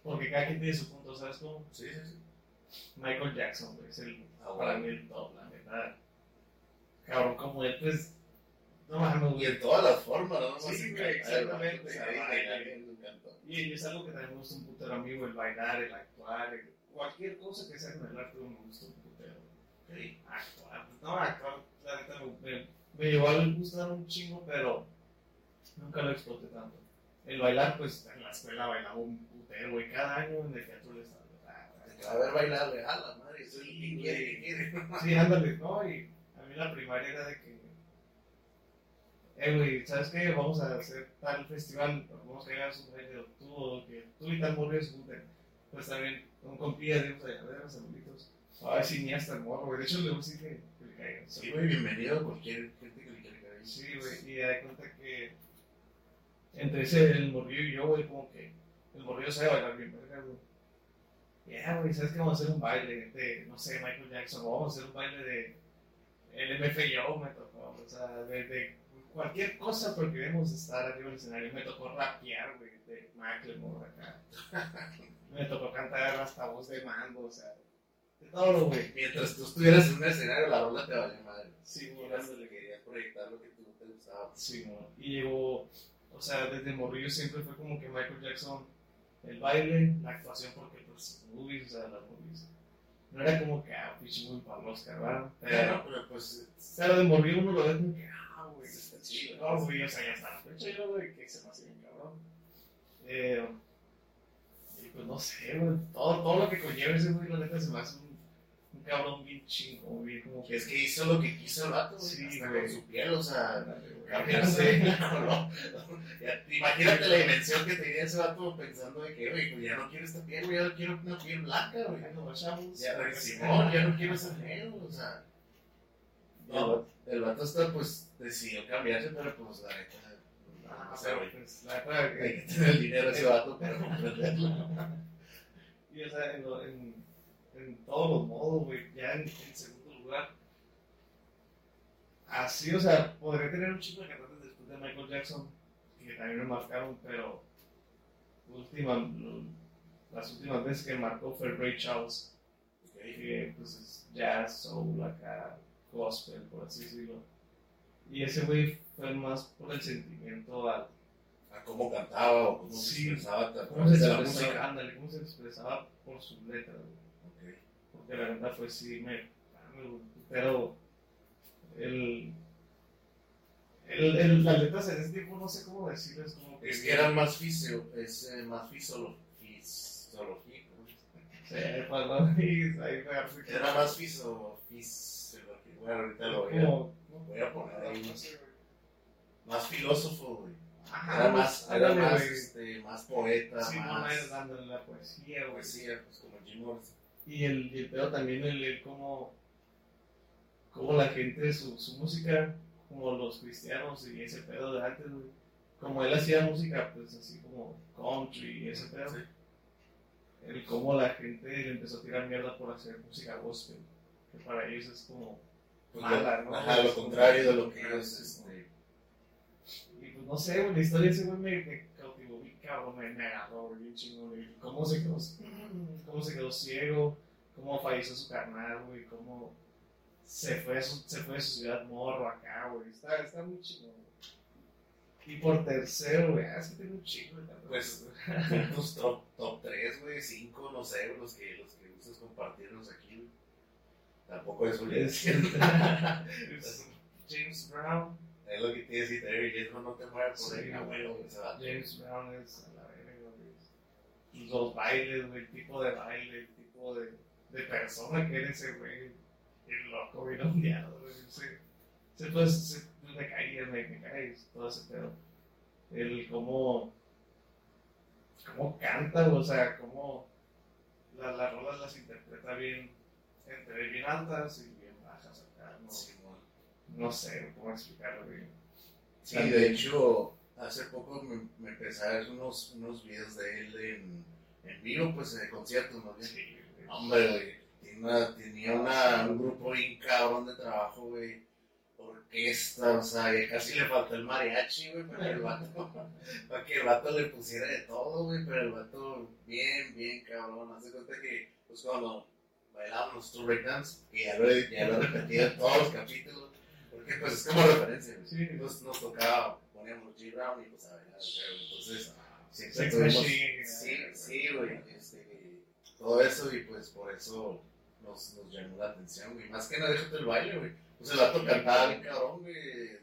Speaker 2: Porque cada quien tiene su punto, ¿sabes cómo?
Speaker 1: Sí, sí, sí.
Speaker 2: Michael Jackson, güey, es el,
Speaker 1: Ah,
Speaker 2: el top, la verdad. Cabrón, como él, pues. No mames,
Speaker 1: Y
Speaker 2: güey.
Speaker 1: en todas las formas, ¿no?
Speaker 2: Sí, exactamente.
Speaker 1: Sí, encantó.
Speaker 2: Y es algo que también me gusta un putero a mí, el bailar, el actuar, el- cualquier cosa que sea con el arte, me gusta un putero.
Speaker 1: Ok.
Speaker 2: Actuar, no, actuar, la neta me, me, me llevó a gustar un chingo, pero nunca lo exploté tanto. El bailar, pues en la escuela bailaba un putero, güey, cada año en el teatro le estaba.
Speaker 1: A ver bailar, a la madre, soy
Speaker 2: Sí,
Speaker 1: quien quiere, quiere. [LAUGHS]
Speaker 2: Sí, ándale, ¿no? Y a mí la primaria era de que, eh, güey, ¿sabes qué? Vamos a hacer tal festival, vamos a llegar a su baile, tú, que tú y tal morro se junten. Pues también, con compillas, digamos, a ver a los. A si ni hasta el morro, güey. De hecho, le gusta que, que le caiga.
Speaker 1: Sí, güey, bienvenido a cualquier gente que le quiera caer.
Speaker 2: Sí, güey, y da cuenta que entre ese, el morrillo y yo, güey, como que el morrillo sabe bailar bien, verga, güey. Ya, güey, ¿sabes qué? Vamos a hacer un baile de, no sé, Michael Jackson, o vamos a hacer un baile de el MFYO, me tocó, o sea, de, de cualquier cosa, pero queremos estar arriba del escenario. Me tocó rapear, güey, de Macklemore acá. [LAUGHS] Me tocó cantar hasta voz de mango, o sea, de todo, güey.
Speaker 1: Mientras tú estuvieras en un escenario, la rola te vale madre.
Speaker 2: Sí, güey,
Speaker 1: le querías proyectar lo que tú te gustaba.
Speaker 2: Sí, no. Y llegó, o sea, desde morrillo siempre fue como que Michael Jackson, el baile, la actuación, porque pues movies, o sea, las movies, no era como que, ah, pinche muy pablos, ¿verdad?
Speaker 1: Pero, pero pues,
Speaker 2: Pero de morir uno lo ve como que, ah, güey,
Speaker 1: está chido.
Speaker 2: no, güey, o sea, ya está. De hecho, yo, güey, que se me hace bien cabrón. Eh, y pues no sé, güey, todo, todo lo que conlleva ese güey, la neta se me hace un, un cabrón bien chingo, bien como que.
Speaker 1: es que hizo lo que quiso el vato, güey.
Speaker 2: Sí,
Speaker 1: hasta
Speaker 2: güey.
Speaker 1: con su piel, o sea. Cambiarse color. Ya, Imagínate la dimensión que tenía ese vato pensando de que, güey, pues ya no quiero esta piel, güey, ya quiero una piel blanca, güey.
Speaker 2: No, chavos.
Speaker 1: Ya, Simón, ya no quiero ese negro, o sea.
Speaker 2: No.
Speaker 1: El, vato está, pues, decidió cambiarse, pero pues la neta.
Speaker 2: Ah,
Speaker 1: O sea, güey,
Speaker 2: pues, la neta,
Speaker 1: hay que tener el dinero de ese vato para [LAUGHS] comprenderlo.
Speaker 2: Y o sea, en, en, en todos los modos, güey, ya en, en. Así, o sea, podría tener un chingo de cantantes después de Michael Jackson, que también me marcaron, pero última, las últimas veces que marcó fue Ray Charles, que pues es jazz, soul, acá, gospel, por así decirlo. Y ese güey fue más por el sentimiento al
Speaker 1: A cómo cantaba o cómo
Speaker 2: Sí.
Speaker 1: se expresaba a
Speaker 2: cómo se expresaba, ándale, cómo se expresaba por sus letras, güey.
Speaker 1: Ok.
Speaker 2: porque la verdad fue sí me, me- pero el, el, el- las letras en ese tiempo no sé cómo decirles como que
Speaker 1: Es que eran más fisio, es eh, más fisiolo- fisiología. ¿cómo se dice?
Speaker 2: Sí,
Speaker 1: Era más fiso, fisiología. Bueno, ahorita lo voy a,
Speaker 2: como
Speaker 1: voy a poner ahí.
Speaker 2: güey.
Speaker 1: Más filósofo, güey.
Speaker 2: Ajá,
Speaker 1: Era más, era
Speaker 2: ándale,
Speaker 1: más, este, más poeta,
Speaker 2: sí, no,
Speaker 1: más
Speaker 2: dándole la poesía, güey.
Speaker 1: poesía, pues como Jim Morrison.
Speaker 2: Y el, y el pedo también el, el cómo, cómo la gente, su, su música, como los cristianos y ese pedo de antes, güey. Como él hacía música, pues así como country y ese pedo.
Speaker 1: Sí.
Speaker 2: El cómo la gente le empezó a tirar mierda por hacer música gospel. Que para ellos es como.
Speaker 1: Pues
Speaker 2: Mala, ¿no?
Speaker 1: ajá, lo contrario de lo que ellos, este,
Speaker 2: Y pues no sé, güey, la historia de ese güey me, me cautivó bien cabrón, me, me agarró, bien chingón, güey. Cómo se quedó, cómo se quedó ciego, cómo falleció su carnal, güey, cómo se fue, a su, se fue de su ciudad morro acá, güey. Está, está muy chingón, güey. Y por tercero, güey, ah, es que tengo un chingo de
Speaker 1: Pues, tus [LAUGHS] [LAUGHS] top, top 3, güey, 5, no sé, los que, los que gustes compartirlos aquí, güey. Tampoco es [LAUGHS]
Speaker 2: es James Brown.
Speaker 1: Es lo que te decía, Terry no te mueve por
Speaker 2: güey.
Speaker 1: güey, ese vato.
Speaker 2: James Brown es a la verga, güey. Los bailes, güey, el tipo de baile, el tipo de, de persona que era ese güey. El loco, bien ondeado, güey. Se, se, pues, se, me caía, me, cae todo ese pedo. El cómo, cómo canta, o sea, cómo las, las rolas las interpreta bien, entre bien altas y bien bajas acá, no,
Speaker 1: Simón.
Speaker 2: no sé cómo explicarlo, güey.
Speaker 1: Sí, de hecho, hace poco me, me empecé a ver unos, unos videos de él en, en vivo, pues de conciertos más bien.
Speaker 2: Sí.
Speaker 1: Hombre, güey, una- tenía una- un grupo bien cabrón de trabajo, güey. Orquesta, o sea, casi le faltó el mariachi, güey, para el vato, [LAUGHS] para que el vato le pusiera de todo, güey, pero el vato bien, bien cabrón. Hace cuenta que, pues cuando bailábamos tu breakdance, que ya lo, ya lo he repetido en todos los capítulos, porque pues es como referencia, güey.
Speaker 2: Sí.
Speaker 1: Entonces nos tocaba, poníamos G Brown y pues a bailar, güey, entonces siempre tuvimos-. Sí, sí, güey. Este, todo eso y pues por eso nos, nos llamó la atención, güey. Más que nada, déjate el baile, güey. Pues el vato cantaba bien cabrón, güey.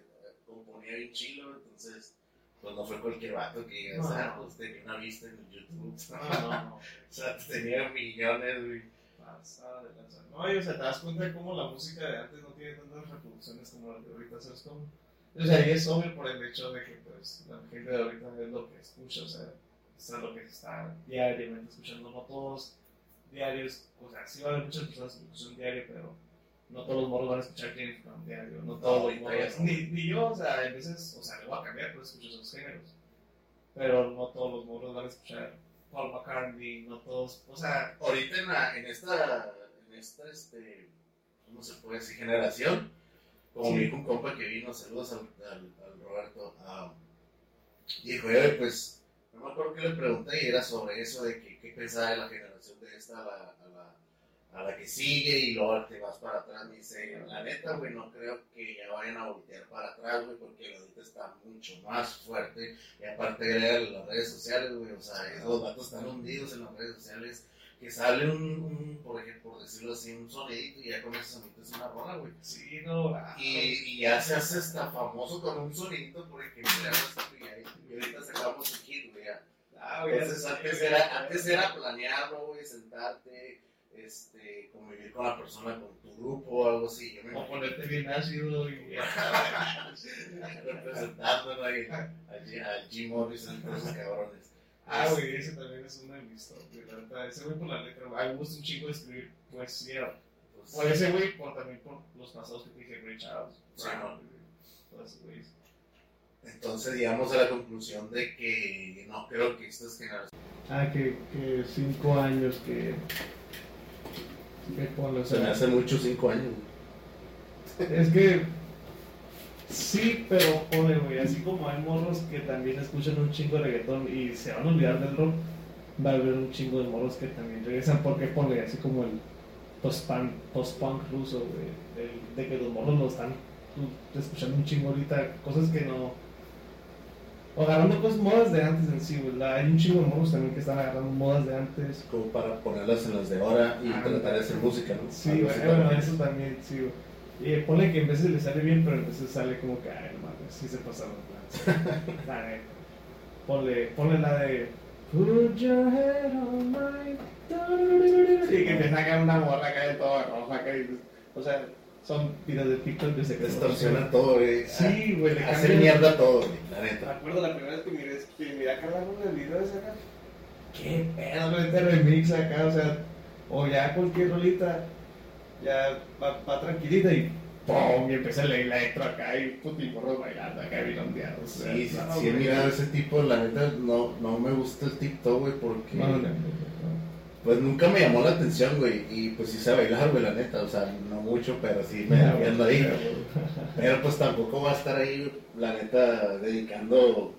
Speaker 1: Componía bien chilo, entonces, pues no fue cualquier vato que digas,
Speaker 2: No.
Speaker 1: ah, pues tenía una vista en YouTube.
Speaker 2: No, no, no. [LAUGHS]
Speaker 1: O sea, tenía millones, güey.
Speaker 2: Pasada de lanza. No, y o sea, te das cuenta de cómo la música de antes no tiene tantas reproducciones como la de ahorita, ¿sabes cómo? O sea, y es obvio por el hecho de que, pues, la gente de ahorita es lo que escucha, o sea, es lo que se está diariamente escuchando, no todos diarios, o sea, sí va a haber muchas personas que escuchan diario, pero no todos los morros van a escuchar James Brown diario, no todos los morros, ni, ni yo, o sea, a veces, o sea, le voy a cambiar, pero escucho esos géneros, pero no todos los morros van a escuchar Paul McCartney, no todos, o sea,
Speaker 1: Ahorita en, la, en esta, en esta, este, ¿cómo se puede decir? Generación. Como
Speaker 2: Sí.
Speaker 1: me dijo un compa que vino, saludos al, al, al Roberto. ah, dijo, "Oye, pues, no me acuerdo que le pregunté y era sobre eso de que, qué pensaba de la generación de esta a la, a la, a la que sigue y luego te vas para atrás. Me dice, la neta, güey, no creo que ya vayan a voltear para atrás, güey, porque la ahorita está mucho más fuerte. Y aparte agrega las redes sociales, güey, o sea, esos datos están hundidos en las redes sociales. Que sale un, un, por ejemplo, por decirlo así un sonidito y ya con eso se metes una rola, güey.
Speaker 2: Sí, no, ah,
Speaker 1: Y, y ya se hace hasta famoso con un sonidito, por ejemplo, y ahorita sacamos un hit, güey. ya.
Speaker 2: Ah, güey,
Speaker 1: Entonces, antes era, antes era planearlo, güey, sentarte, este, convivir con la persona, con tu grupo o algo así. Yo me
Speaker 2: O ponerte bien ácido y. [LAUGHS]
Speaker 1: representando ahí a, a Jim Morrison, todos esos cabrones.
Speaker 2: Ah, güey, ese también es uno de mis top, güey. La verdad, ese güey por la letra, güey. A mí me gusta un chingo escribir poesía.
Speaker 1: Pues,
Speaker 2: Por ese güey, por, también por los pasados que te dije, Ray Charles.
Speaker 1: Sí,
Speaker 2: Brown,
Speaker 1: ¿no?
Speaker 2: Todos esos güeyes.
Speaker 1: Entonces llegamos a la conclusión de que no creo que estas generaciones.
Speaker 2: Ah, que, que cinco años que. Que ponle, o
Speaker 1: Se me hace mucho cinco años.
Speaker 2: Es que. Sí, pero ponle, güey. Así como hay morros que también escuchan un chingo de reggaetón y se van a olvidar del rock, va a haber un chingo de morros que también regresan porque ponle así como el post-punk post ruso, güey. el- De que los morros lo están uh, escuchando un chingo ahorita, cosas que no. O agarrando cosas modas de antes en sí, güey. La- Hay un chingo de morros también que están agarrando modas de antes.
Speaker 1: Como para ponerlas en las de ahora y
Speaker 2: Ah,
Speaker 1: tratar de hacer música, ¿no?
Speaker 2: Sí, güey, bueno, eso también, sí, güey. Y ponle que en veces le sale bien, pero en veces sale como que, ay, no mames, sí se pasaron. [LAUGHS] La neta. Ponle, ponle la de Put your head on my... Y que empieza a caer una morra acá de todo roja acá y, O sea, son videos de TikTok de secreto.
Speaker 1: Distorsiona todo, güey.
Speaker 2: Sí, güey, le
Speaker 1: mierda todo, güey, la
Speaker 3: Me
Speaker 1: neta.
Speaker 3: acuerdo la primera vez que miré, que miré a Carla en el video ese acá.
Speaker 2: ¿Qué pedo con este remix acá? O sea, o ya cualquier rolita ya va, va tranquilita y ¡pum! Y empieza el electro acá y putimorros bailando acá bien ondeados. o sea,
Speaker 1: Sí, sí,
Speaker 2: no,
Speaker 1: sí, he
Speaker 2: güey.
Speaker 1: mirado ese tipo, la neta, no, no me gusta el TikTok, güey, porque
Speaker 2: No, no, no, no.
Speaker 1: Pues nunca me llamó la atención, güey, y pues sí sé bailar, güey, la neta, o sea, no mucho, pero sí me defiendo ahí. Pero pues tampoco va a estar ahí, la neta, dedicando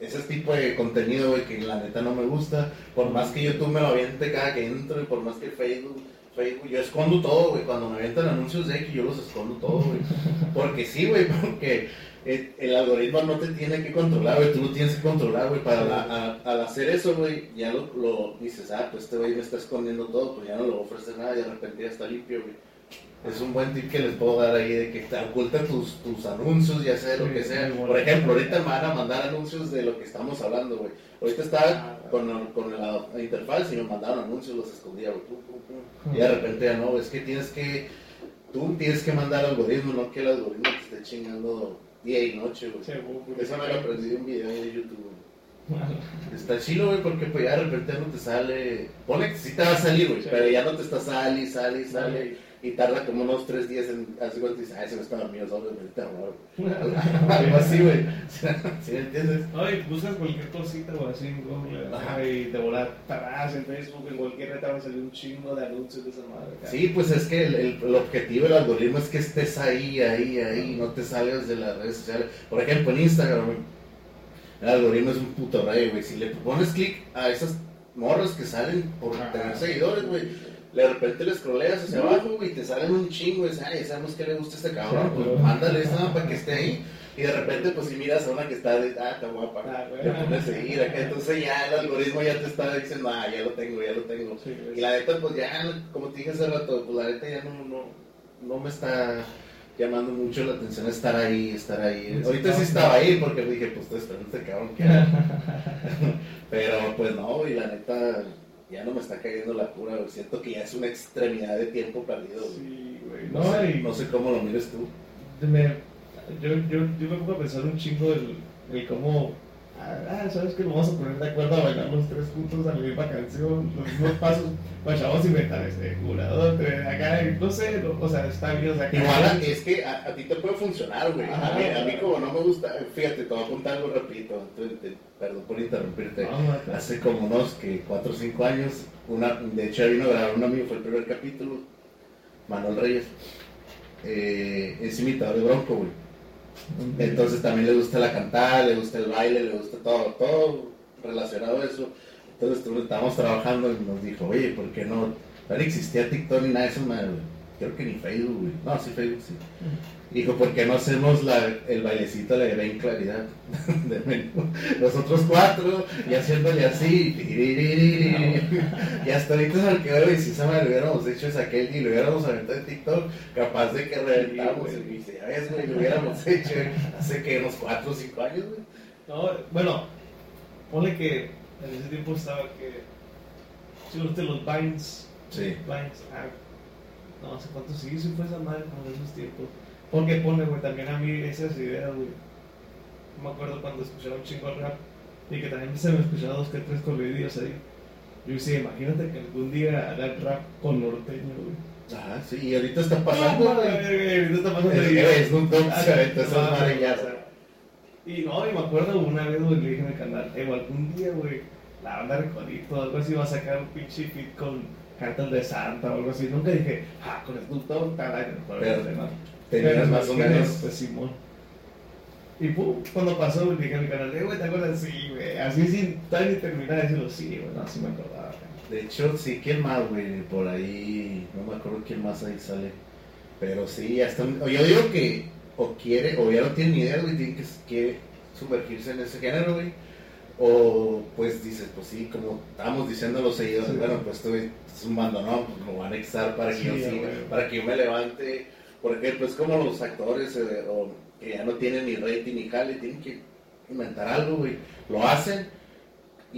Speaker 1: ese tipo de contenido, güey, que la neta no me gusta. Por más que YouTube me lo aviente cada que entro, y por más que Facebook, Facebook, yo escondo todo, güey. Cuando me avientan anuncios de X, yo los escondo todo, güey. Porque sí, güey, [LAUGHS] porque el, el algoritmo no te tiene que controlar, güey. Tú lo tienes que controlar, güey. Para la- a- al hacer eso, güey, ya lo, lo dices, ah, pues este güey me está escondiendo todo, pues ya no a ofrecer nada y de repente ya está limpio, güey. Es un buen tip que les puedo dar ahí de que te oculta tus, tus anuncios, ya sea lo que sea. Por ejemplo, ahorita me van a mandar anuncios de lo que estamos hablando, güey. Ahorita estaba
Speaker 2: Ah,
Speaker 1: con, con la, interfaz y me mandaron anuncios, los escondía, güey. Y de repente ya no, es que tienes que, tú tienes que mandar algoritmo, no que el algoritmo te esté chingando día y noche, güey. Eso me lo aprendí de un video de YouTube, Está chilo, güey, porque pues ya de repente no te sale. Pone que sí te va a salir, güey, pero ya no te está sale sale sale. Y tarda como unos tres días en cuenta y dices, ay, se me está dormido solo, me. [LAUGHS] Algo así, güey. ¿Sí me entiendes?
Speaker 2: Ay, buscas cualquier cosita o así en Google
Speaker 1: Ajá.
Speaker 2: y te volar atrás en Facebook, en cualquier red te va a salir un chingo de anuncios de esa madre. acá.
Speaker 1: Sí, pues es que el, el- el objetivo del algoritmo es que estés ahí, ahí, ahí, no te salgas de las redes sociales. Por ejemplo, en Instagram, güey, el algoritmo es un puto rey, güey. Si le pones clic a esas morras que salen por
Speaker 2: Ajá.
Speaker 1: tener seguidores, güey, de repente le scrolleas hacia abajo, y te salen un chingo, y dices, ay, sabemos que le gusta a este cabrón, pues mándale esta para que esté ahí. Y de repente, pues si miras a una que está de, ah, está guapa,
Speaker 2: Ah,
Speaker 1: le pones seguir acá, entonces ya el algoritmo ya te está diciendo, ah, ya lo tengo, ya lo tengo.
Speaker 2: Sí.
Speaker 1: Y la neta, pues ya, como te dije hace rato, pues la neta ya no, no, no me está llamando mucho la atención estar ahí, estar ahí. Ahorita sí estaba ahí porque dije, pues estoy esperando este cabrón que. [LAUGHS] Pero pues no, y la neta ya no me está cayendo la cura, güey. Siento que ya es una extremidad de tiempo perdido, güey.
Speaker 2: Sí, güey.
Speaker 1: No,
Speaker 2: No,
Speaker 1: sé,
Speaker 2: y
Speaker 1: no sé cómo lo mires tú.
Speaker 2: me, yo, yo, yo me pongo a pensar un chingo el, el cómo. Ah, sabes que nos vamos a poner de acuerdo a bailar los tres juntos a la misma canción, los mismos pasos. Pues vamos a inventar este curador, acá, no sé, no, o sea, está bien, o sea,
Speaker 1: Igual a- es que a, a ti te puede funcionar, güey. A mí, a mí como no me gusta, fíjate, te voy a contar algo rapidito. perdón por interrumpirte. Hace como unos que 4 o 5 años, una, de hecho vino a grabar un amigo, fue el primer capítulo, Manuel Reyes. Eh, es imitador de Bronco, güey. Entonces también le gusta la cantada, le gusta el baile, le gusta todo, todo relacionado a eso. Entonces estábamos trabajando y nos dijo, oye, ¿por qué no? No existía TikTok ni nada de eso, madre, creo que ni Facebook, güey. No, sí, Facebook, sí. Dijo, ¿por qué no hacemos la, el bailecito de la gran claridad? [LAUGHS] Nosotros cuatro, y haciéndole así. Y hasta ahorita se me quedó, y si se me lo hubiéramos hecho es aquel y lo hubiéramos aventado en TikTok, capaz de que reventamos. Y dice, ya ves, güey, lo hubiéramos hecho hace que unos cuatro o cinco años, güey.
Speaker 2: No, bueno, ponle que en ese tiempo estaba que. Si viste los Vines.
Speaker 1: Sí.
Speaker 2: Vines, ah, no sé cuánto sí, sí fue esa madre como en esos tiempos. Porque pone, güey, también a mí esas ideas, güey. Me acuerdo cuando escuchaba un chingo rap y que también se me escuchaba dos que tres corridillos ahí. Yo decía, imagínate que algún día haga rap con norteño, güey.
Speaker 1: Ajá, sí, y ahorita está pasando,
Speaker 2: Ah,
Speaker 1: güey.
Speaker 2: ahorita está pasando
Speaker 1: Es que es un don
Speaker 2: Ah,
Speaker 1: se aventó
Speaker 2: no,
Speaker 1: esas
Speaker 2: no, sea, Y no, y me acuerdo una vez, güey, le dije en el canal, eh, algún día, güey, la banda Recodito, algo así, va a sacar un pinche fit con cartas de Santa o algo así. Nunca dije, ah, con Snoop Dogg, tal, no,
Speaker 1: Pero
Speaker 2: no.
Speaker 1: Tenías más o.
Speaker 2: Pues Simón. Y pum, cuando pasó, dije mi canal, eh, güey, ¿te acuerdas? Sí, güey, así sin tal ni terminar de decirlo, sí, güey, no, sí me acordaba.
Speaker 1: De hecho, sí, ¿quién más, güey? Por ahí, no me acuerdo quién más ahí sale. Pero sí, hasta. Yo digo que o quiere, o ya no tiene ni idea, güey, tiene que, que sumergirse en ese género, güey. O pues dices, pues sí, como estábamos diciendo los seguidores,
Speaker 2: Sí.
Speaker 1: bueno, pues esto es un bandonón, pues lo van a anexar para que
Speaker 2: Sí,
Speaker 1: yo
Speaker 2: güey.
Speaker 1: para que yo me levante. Porque pues como los actores eh, que ya no tienen ni rating ni jale, tienen que inventar algo, güey. Lo hacen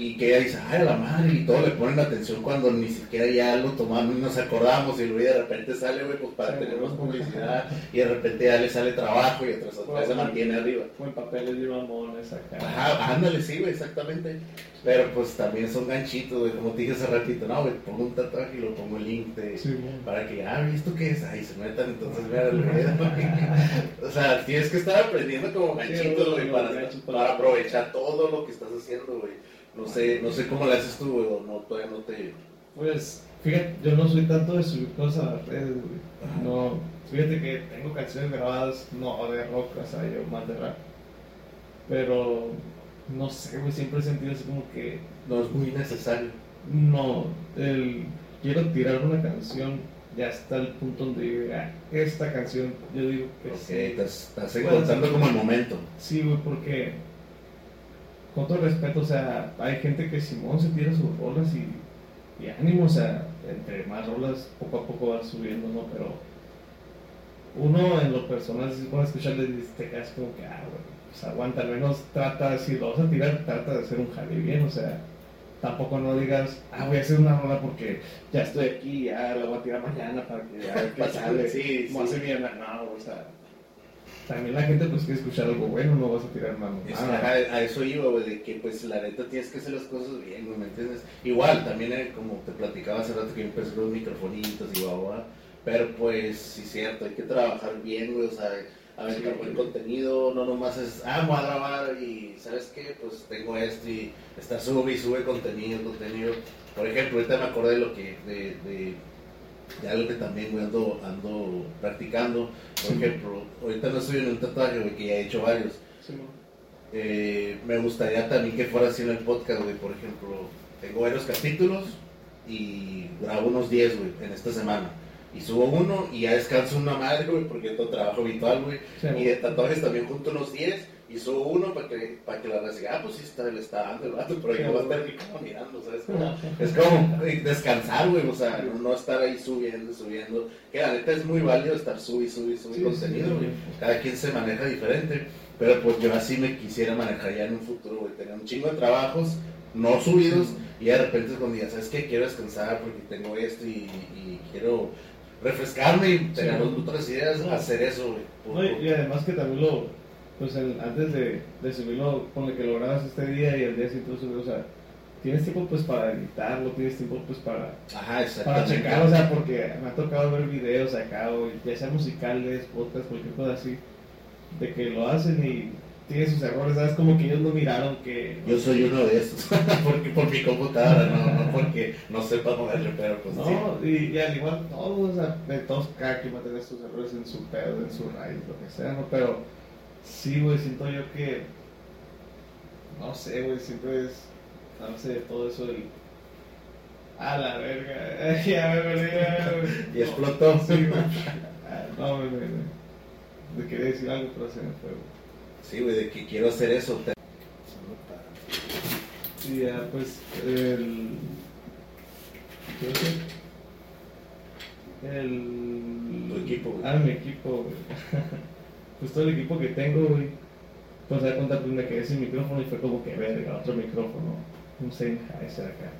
Speaker 1: y que ella dice, ay, a la madre, y todo le ponen atención cuando ni siquiera ya lo tomamos, ni nos acordamos, y luego de repente sale, güey, pues para
Speaker 2: Sí,
Speaker 1: tener más publicidad, y de repente ya le sale trabajo, y otras otra vez se mantiene arriba.
Speaker 2: Buen papeles de mamones acá.
Speaker 1: Ajá, ándale, sí, güey, exactamente. Pero pues también son ganchitos, güey, como te dije hace ratito, no, güey, pongo un tatuaje y lo pongo el link de...
Speaker 2: Sí, güey.
Speaker 1: Para que, ah, ¿esto qué es? Ahí se metan, entonces vean el video. o sea, tienes que estar aprendiendo como ganchitos, güey, para aprovechar todo lo que estás haciendo, güey. No sé, no sé cómo le haces tú, güey, o no, todavía no te...
Speaker 2: Pues, fíjate, yo no soy tanto de subir cosas a las redes, güey. No, fíjate que tengo canciones grabadas, no de rock, o sea, yo más de rap. Pero, no sé, güey, siempre he sentido así como que,
Speaker 1: No es muy necesario.
Speaker 2: no, el, quiero tirar una canción, ya está el punto donde yo diga, esta canción, yo digo que sí.
Speaker 1: estás, estás
Speaker 2: Bueno,
Speaker 1: como el momento.
Speaker 2: Sí, güey, porque con todo respeto, o sea, hay gente que Simón se tira sus rolas y, y ánimo, o sea, entre más rolas poco a poco va subiendo, ¿no? Pero uno en lo personal, si a escucharle, te quedas como que, ah, güey, pues aguanta, al menos trata, si lo vas a tirar, trata de hacer un jale bien, o sea, tampoco no digas, ah, voy a hacer una rola porque ya estoy aquí, ya la voy a tirar mañana para que ya que [LAUGHS] sale,
Speaker 1: Sí, sí.
Speaker 2: hace mierda, no, o sea, también la gente pues quiere escuchar algo bueno, no vas a tirar
Speaker 1: Es-
Speaker 2: mamada.
Speaker 1: ajá, a eso iba, güey, de que pues la neta tienes que hacer las cosas bien, ¿me entiendes? Igual, también eh, como te platicaba hace rato que yo empecé con los microfonitos y guau, pero pues sí es cierto, hay que trabajar bien, güey, o sea, aventar
Speaker 2: Sí,
Speaker 1: buen contenido, no nomás es, ah, voy a grabar y, ¿sabes qué? Pues tengo esto y está sube y sube contenido, contenido. Por ejemplo, ahorita me acordé de lo que, de, de, de algo que también, güey, ando, ando practicando. Por
Speaker 2: Sí.
Speaker 1: ejemplo, ahorita no estoy en un tatuaje, güey, que ya he hecho varios. Eh, me gustaría también que fuera así en el podcast, güey. Por ejemplo, tengo varios capítulos y grabo unos 10, güey, en esta semana. Y subo uno y ya descanso una madre, güey, porque todo trabajo habitual, güey.
Speaker 2: Sí,
Speaker 1: Y de tatuajes también junto unos 10 y subo uno para que, para que la raza ah, pues sí, está, le está dando el vato, pero yo voy a
Speaker 2: güey.
Speaker 1: estar aquí como mirando, ¿sabes? Como- [LAUGHS] es como descansar, güey, o sea, no, no estar ahí subiendo, subiendo. Que la neta es muy válido estar sub y sub y sub
Speaker 2: Sí,
Speaker 1: contenido, güey.
Speaker 2: sí.
Speaker 1: Cada quien se maneja diferente. Pero pues yo así me quisiera manejar ya en un futuro, güey. Tener un chingo de trabajos no subidos y de repente cuando digas, ¿sabes qué? Quiero descansar porque tengo esto y, y quiero refrescarme y tener otras ideas,
Speaker 2: No.
Speaker 1: hacer eso, güey. Por-
Speaker 2: No, y y además que también lo, pues el- antes de, de subirlo, ponle que lo grabas este día y el día siguiente lo subes, o sea, tienes tiempo pues para editarlo, tienes tiempo pues para,
Speaker 1: Ajá,
Speaker 2: para checar, o sea, porque me ha tocado ver videos acá, o ya sea musicales, podcast, cualquier cosa así, de que lo hacen y tiene sus errores, ¿sabes? Como que ellos no miraron que...
Speaker 1: Yo soy uno de esos, [LAUGHS] porque por mi computadora, no, no porque no sepa moverle, pero pues sí.
Speaker 2: No, y, y al igual todos, o sea, de todos, cada quien va a tener sus errores en su pedo, en su raíz, lo que sea, ¿no? Pero sí, güey, siento yo que, no sé, güey, siempre es, no sé, todo eso del, a la verga, [LAUGHS] ya me perdí.
Speaker 1: Y explotó. [LAUGHS]
Speaker 2: Sí, güey. Ah, No, güey, güey. Le quería decir algo, pero se me fue, güey.
Speaker 1: Sí, güey, de que quiero hacer eso. te-
Speaker 2: Y ya, pues, el. ¿Qué es? El.
Speaker 1: Tu equipo, güey.
Speaker 2: Ah, mi equipo, güey. [LAUGHS] pues todo el equipo que tengo, güey. Pues da cuenta, pues me quedé sin micrófono y fue como que verga, otro micrófono. Un Sennheiser acá.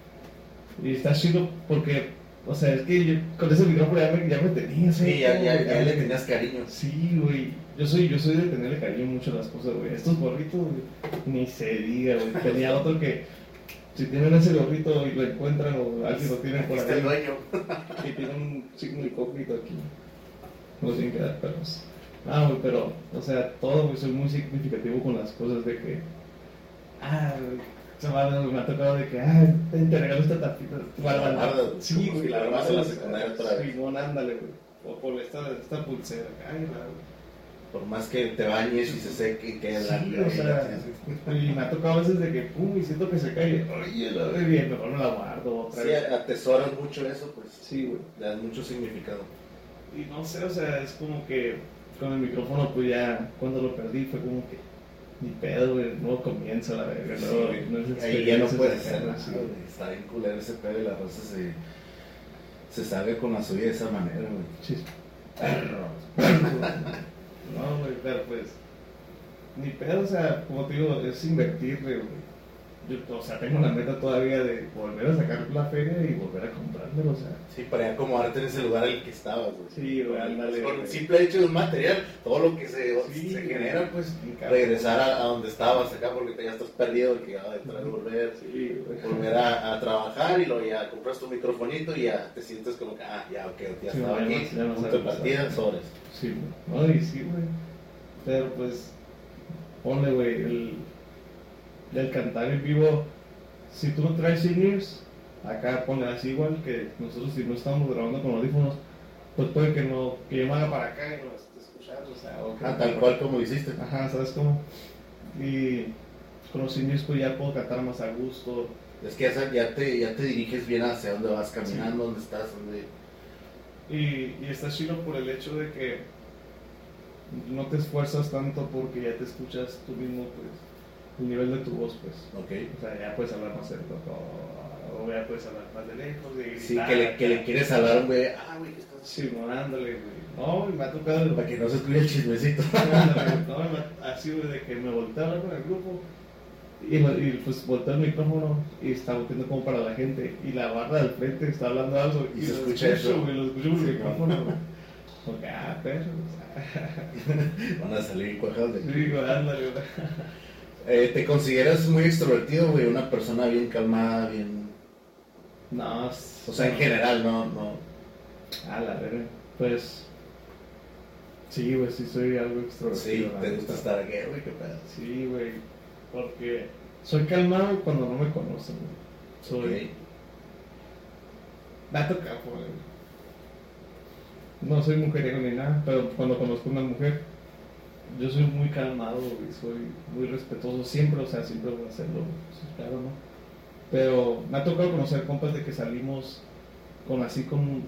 Speaker 2: Y está chido porque, o sea, es que yo con ese micrófono ya me, ya me tenía,
Speaker 1: Sí, ya, ya, ya le tenías cariño.
Speaker 2: Sí, güey. Yo soy, yo soy de tenerle cariño mucho a las cosas, güey. Estos gorritos, güey, ni se diga, güey. Tenía otro que, si tienen ese gorrito y lo encuentran o alguien lo tiene por
Speaker 1: el
Speaker 2: ahí,
Speaker 1: dueño.
Speaker 2: y tiene un signo incógnito aquí. No tienen que dar perros. Ah, güey, pero, o sea, todo, güey, soy muy significativo con las cosas de que, ah, se me ha, tocado de que, ah, te te regalo esta tapita.
Speaker 1: La guardas, güey,
Speaker 2: Sí, güey,
Speaker 1: la armas en la secundaria otra vez.
Speaker 2: No, ándale, güey. O por esta, esta pulsera. Ay, la.
Speaker 1: Por más que te bañes y se seque y quede
Speaker 2: Sí,
Speaker 1: blanco.
Speaker 2: o sea, y me ha tocado a veces de que, pum, y siento que se cae, oye, la ve bien, mejor me la guardo otra
Speaker 1: Sí,
Speaker 2: vez.
Speaker 1: atesoras mucho eso, pues.
Speaker 2: Sí, güey.
Speaker 1: Le das mucho significado.
Speaker 2: Y no sé, o sea, es como que con el micrófono, pues ya, cuando lo perdí, fue como que, ni pedo, güey, nuevo comienzo, la verga,
Speaker 1: Sí,
Speaker 2: no, no es
Speaker 1: Ahí ya no
Speaker 2: sí,
Speaker 1: hacer nada.
Speaker 2: sí.
Speaker 1: Está bien culero ese pedo y la rosa se, se salga con la suya de esa manera, güey.
Speaker 2: Sí. [LAUGHS] No, güey, pero pues. Ni pedo, o sea, como te digo, es invertirle, güey. Yo, o sea, tengo la meta todavía de volver a sacar la feria y volver a comprármelo, o sea.
Speaker 1: Sí, para acomodarte en ese lugar el que estabas, güey.
Speaker 2: Sí, güey, ándale,
Speaker 1: Con el simple hecho de un material, todo lo que se,
Speaker 2: Sí,
Speaker 1: se genera, pues, regresar a, a donde estabas acá, porque ya estás perdido, el que ya de traer volver.
Speaker 2: Sí.
Speaker 1: Volver a, a trabajar y luego ya compras tu microfonito y ya te sientes como que, ah, ya, ok, ya
Speaker 2: Sí,
Speaker 1: estaba aquí, punto de partida, sobres.
Speaker 2: Sí, güey. No, y sí, güey. Pero pues, ponle, güey, el, el cantar en vivo. Si tú no traes seniors, acá ponle así igual que nosotros si no estamos grabando con audífonos, pues puede que no, que yo me haga para acá y no esté escuchando, o sea, o que-
Speaker 1: Ah, tal cual como hiciste.
Speaker 2: Ajá, ¿sabes cómo? Y con los seniors pues ya puedo cantar más a gusto.
Speaker 1: Es que ya, te, ya te diriges bien hacia dónde vas caminando, dónde estás, dónde...
Speaker 2: Y, y está chido por el hecho de que no te esfuerzas tanto porque ya te escuchas tú mismo, pues, el nivel de tu voz, pues.
Speaker 1: Ok.
Speaker 2: O sea, ya puedes hablar más cerca, o, o ya puedes hablar más de lejos, de
Speaker 1: Sí, que le, que le quieres hablar güey, ah, güey, ¿qué estás?
Speaker 2: Simonándole, güey. No, y me ha tocado.
Speaker 1: Para que no se escuche el chismecito.
Speaker 2: No, me ha- así, güey, de que me hablar con el grupo. Y, y, pues volteé el micrófono y está volteando como para la gente. Y la barra del frente está hablando algo.
Speaker 1: Y se
Speaker 2: lo
Speaker 1: escucha
Speaker 2: escucho,
Speaker 1: eso.
Speaker 2: güey, lo escucho por el micrófono. Porque, ah, perro. [LAUGHS]
Speaker 1: Van a salir cuajados de
Speaker 2: Sí, ándale, güey.
Speaker 1: Eh, ¿Te consideras muy extrovertido, güey? Una persona bien calmada, bien...
Speaker 2: No,
Speaker 1: O sea, en general, no, no...
Speaker 2: A la verga. Pues. Sí, güey, sí soy algo extrovertido.
Speaker 1: Sí, te gusta estar aquí, güey, qué pedo.
Speaker 2: Sí, güey. Porque soy calmado cuando no me conocen, güey. Soy.
Speaker 1: Ok.
Speaker 2: Me ha tocado, güey. No soy mujeriego ni nada, pero cuando conozco a una mujer, yo soy muy calmado, güey. Soy muy respetuoso siempre, o sea, siempre voy a hacerlo, claro, ¿no? Pero me ha tocado conocer compas de que salimos con así con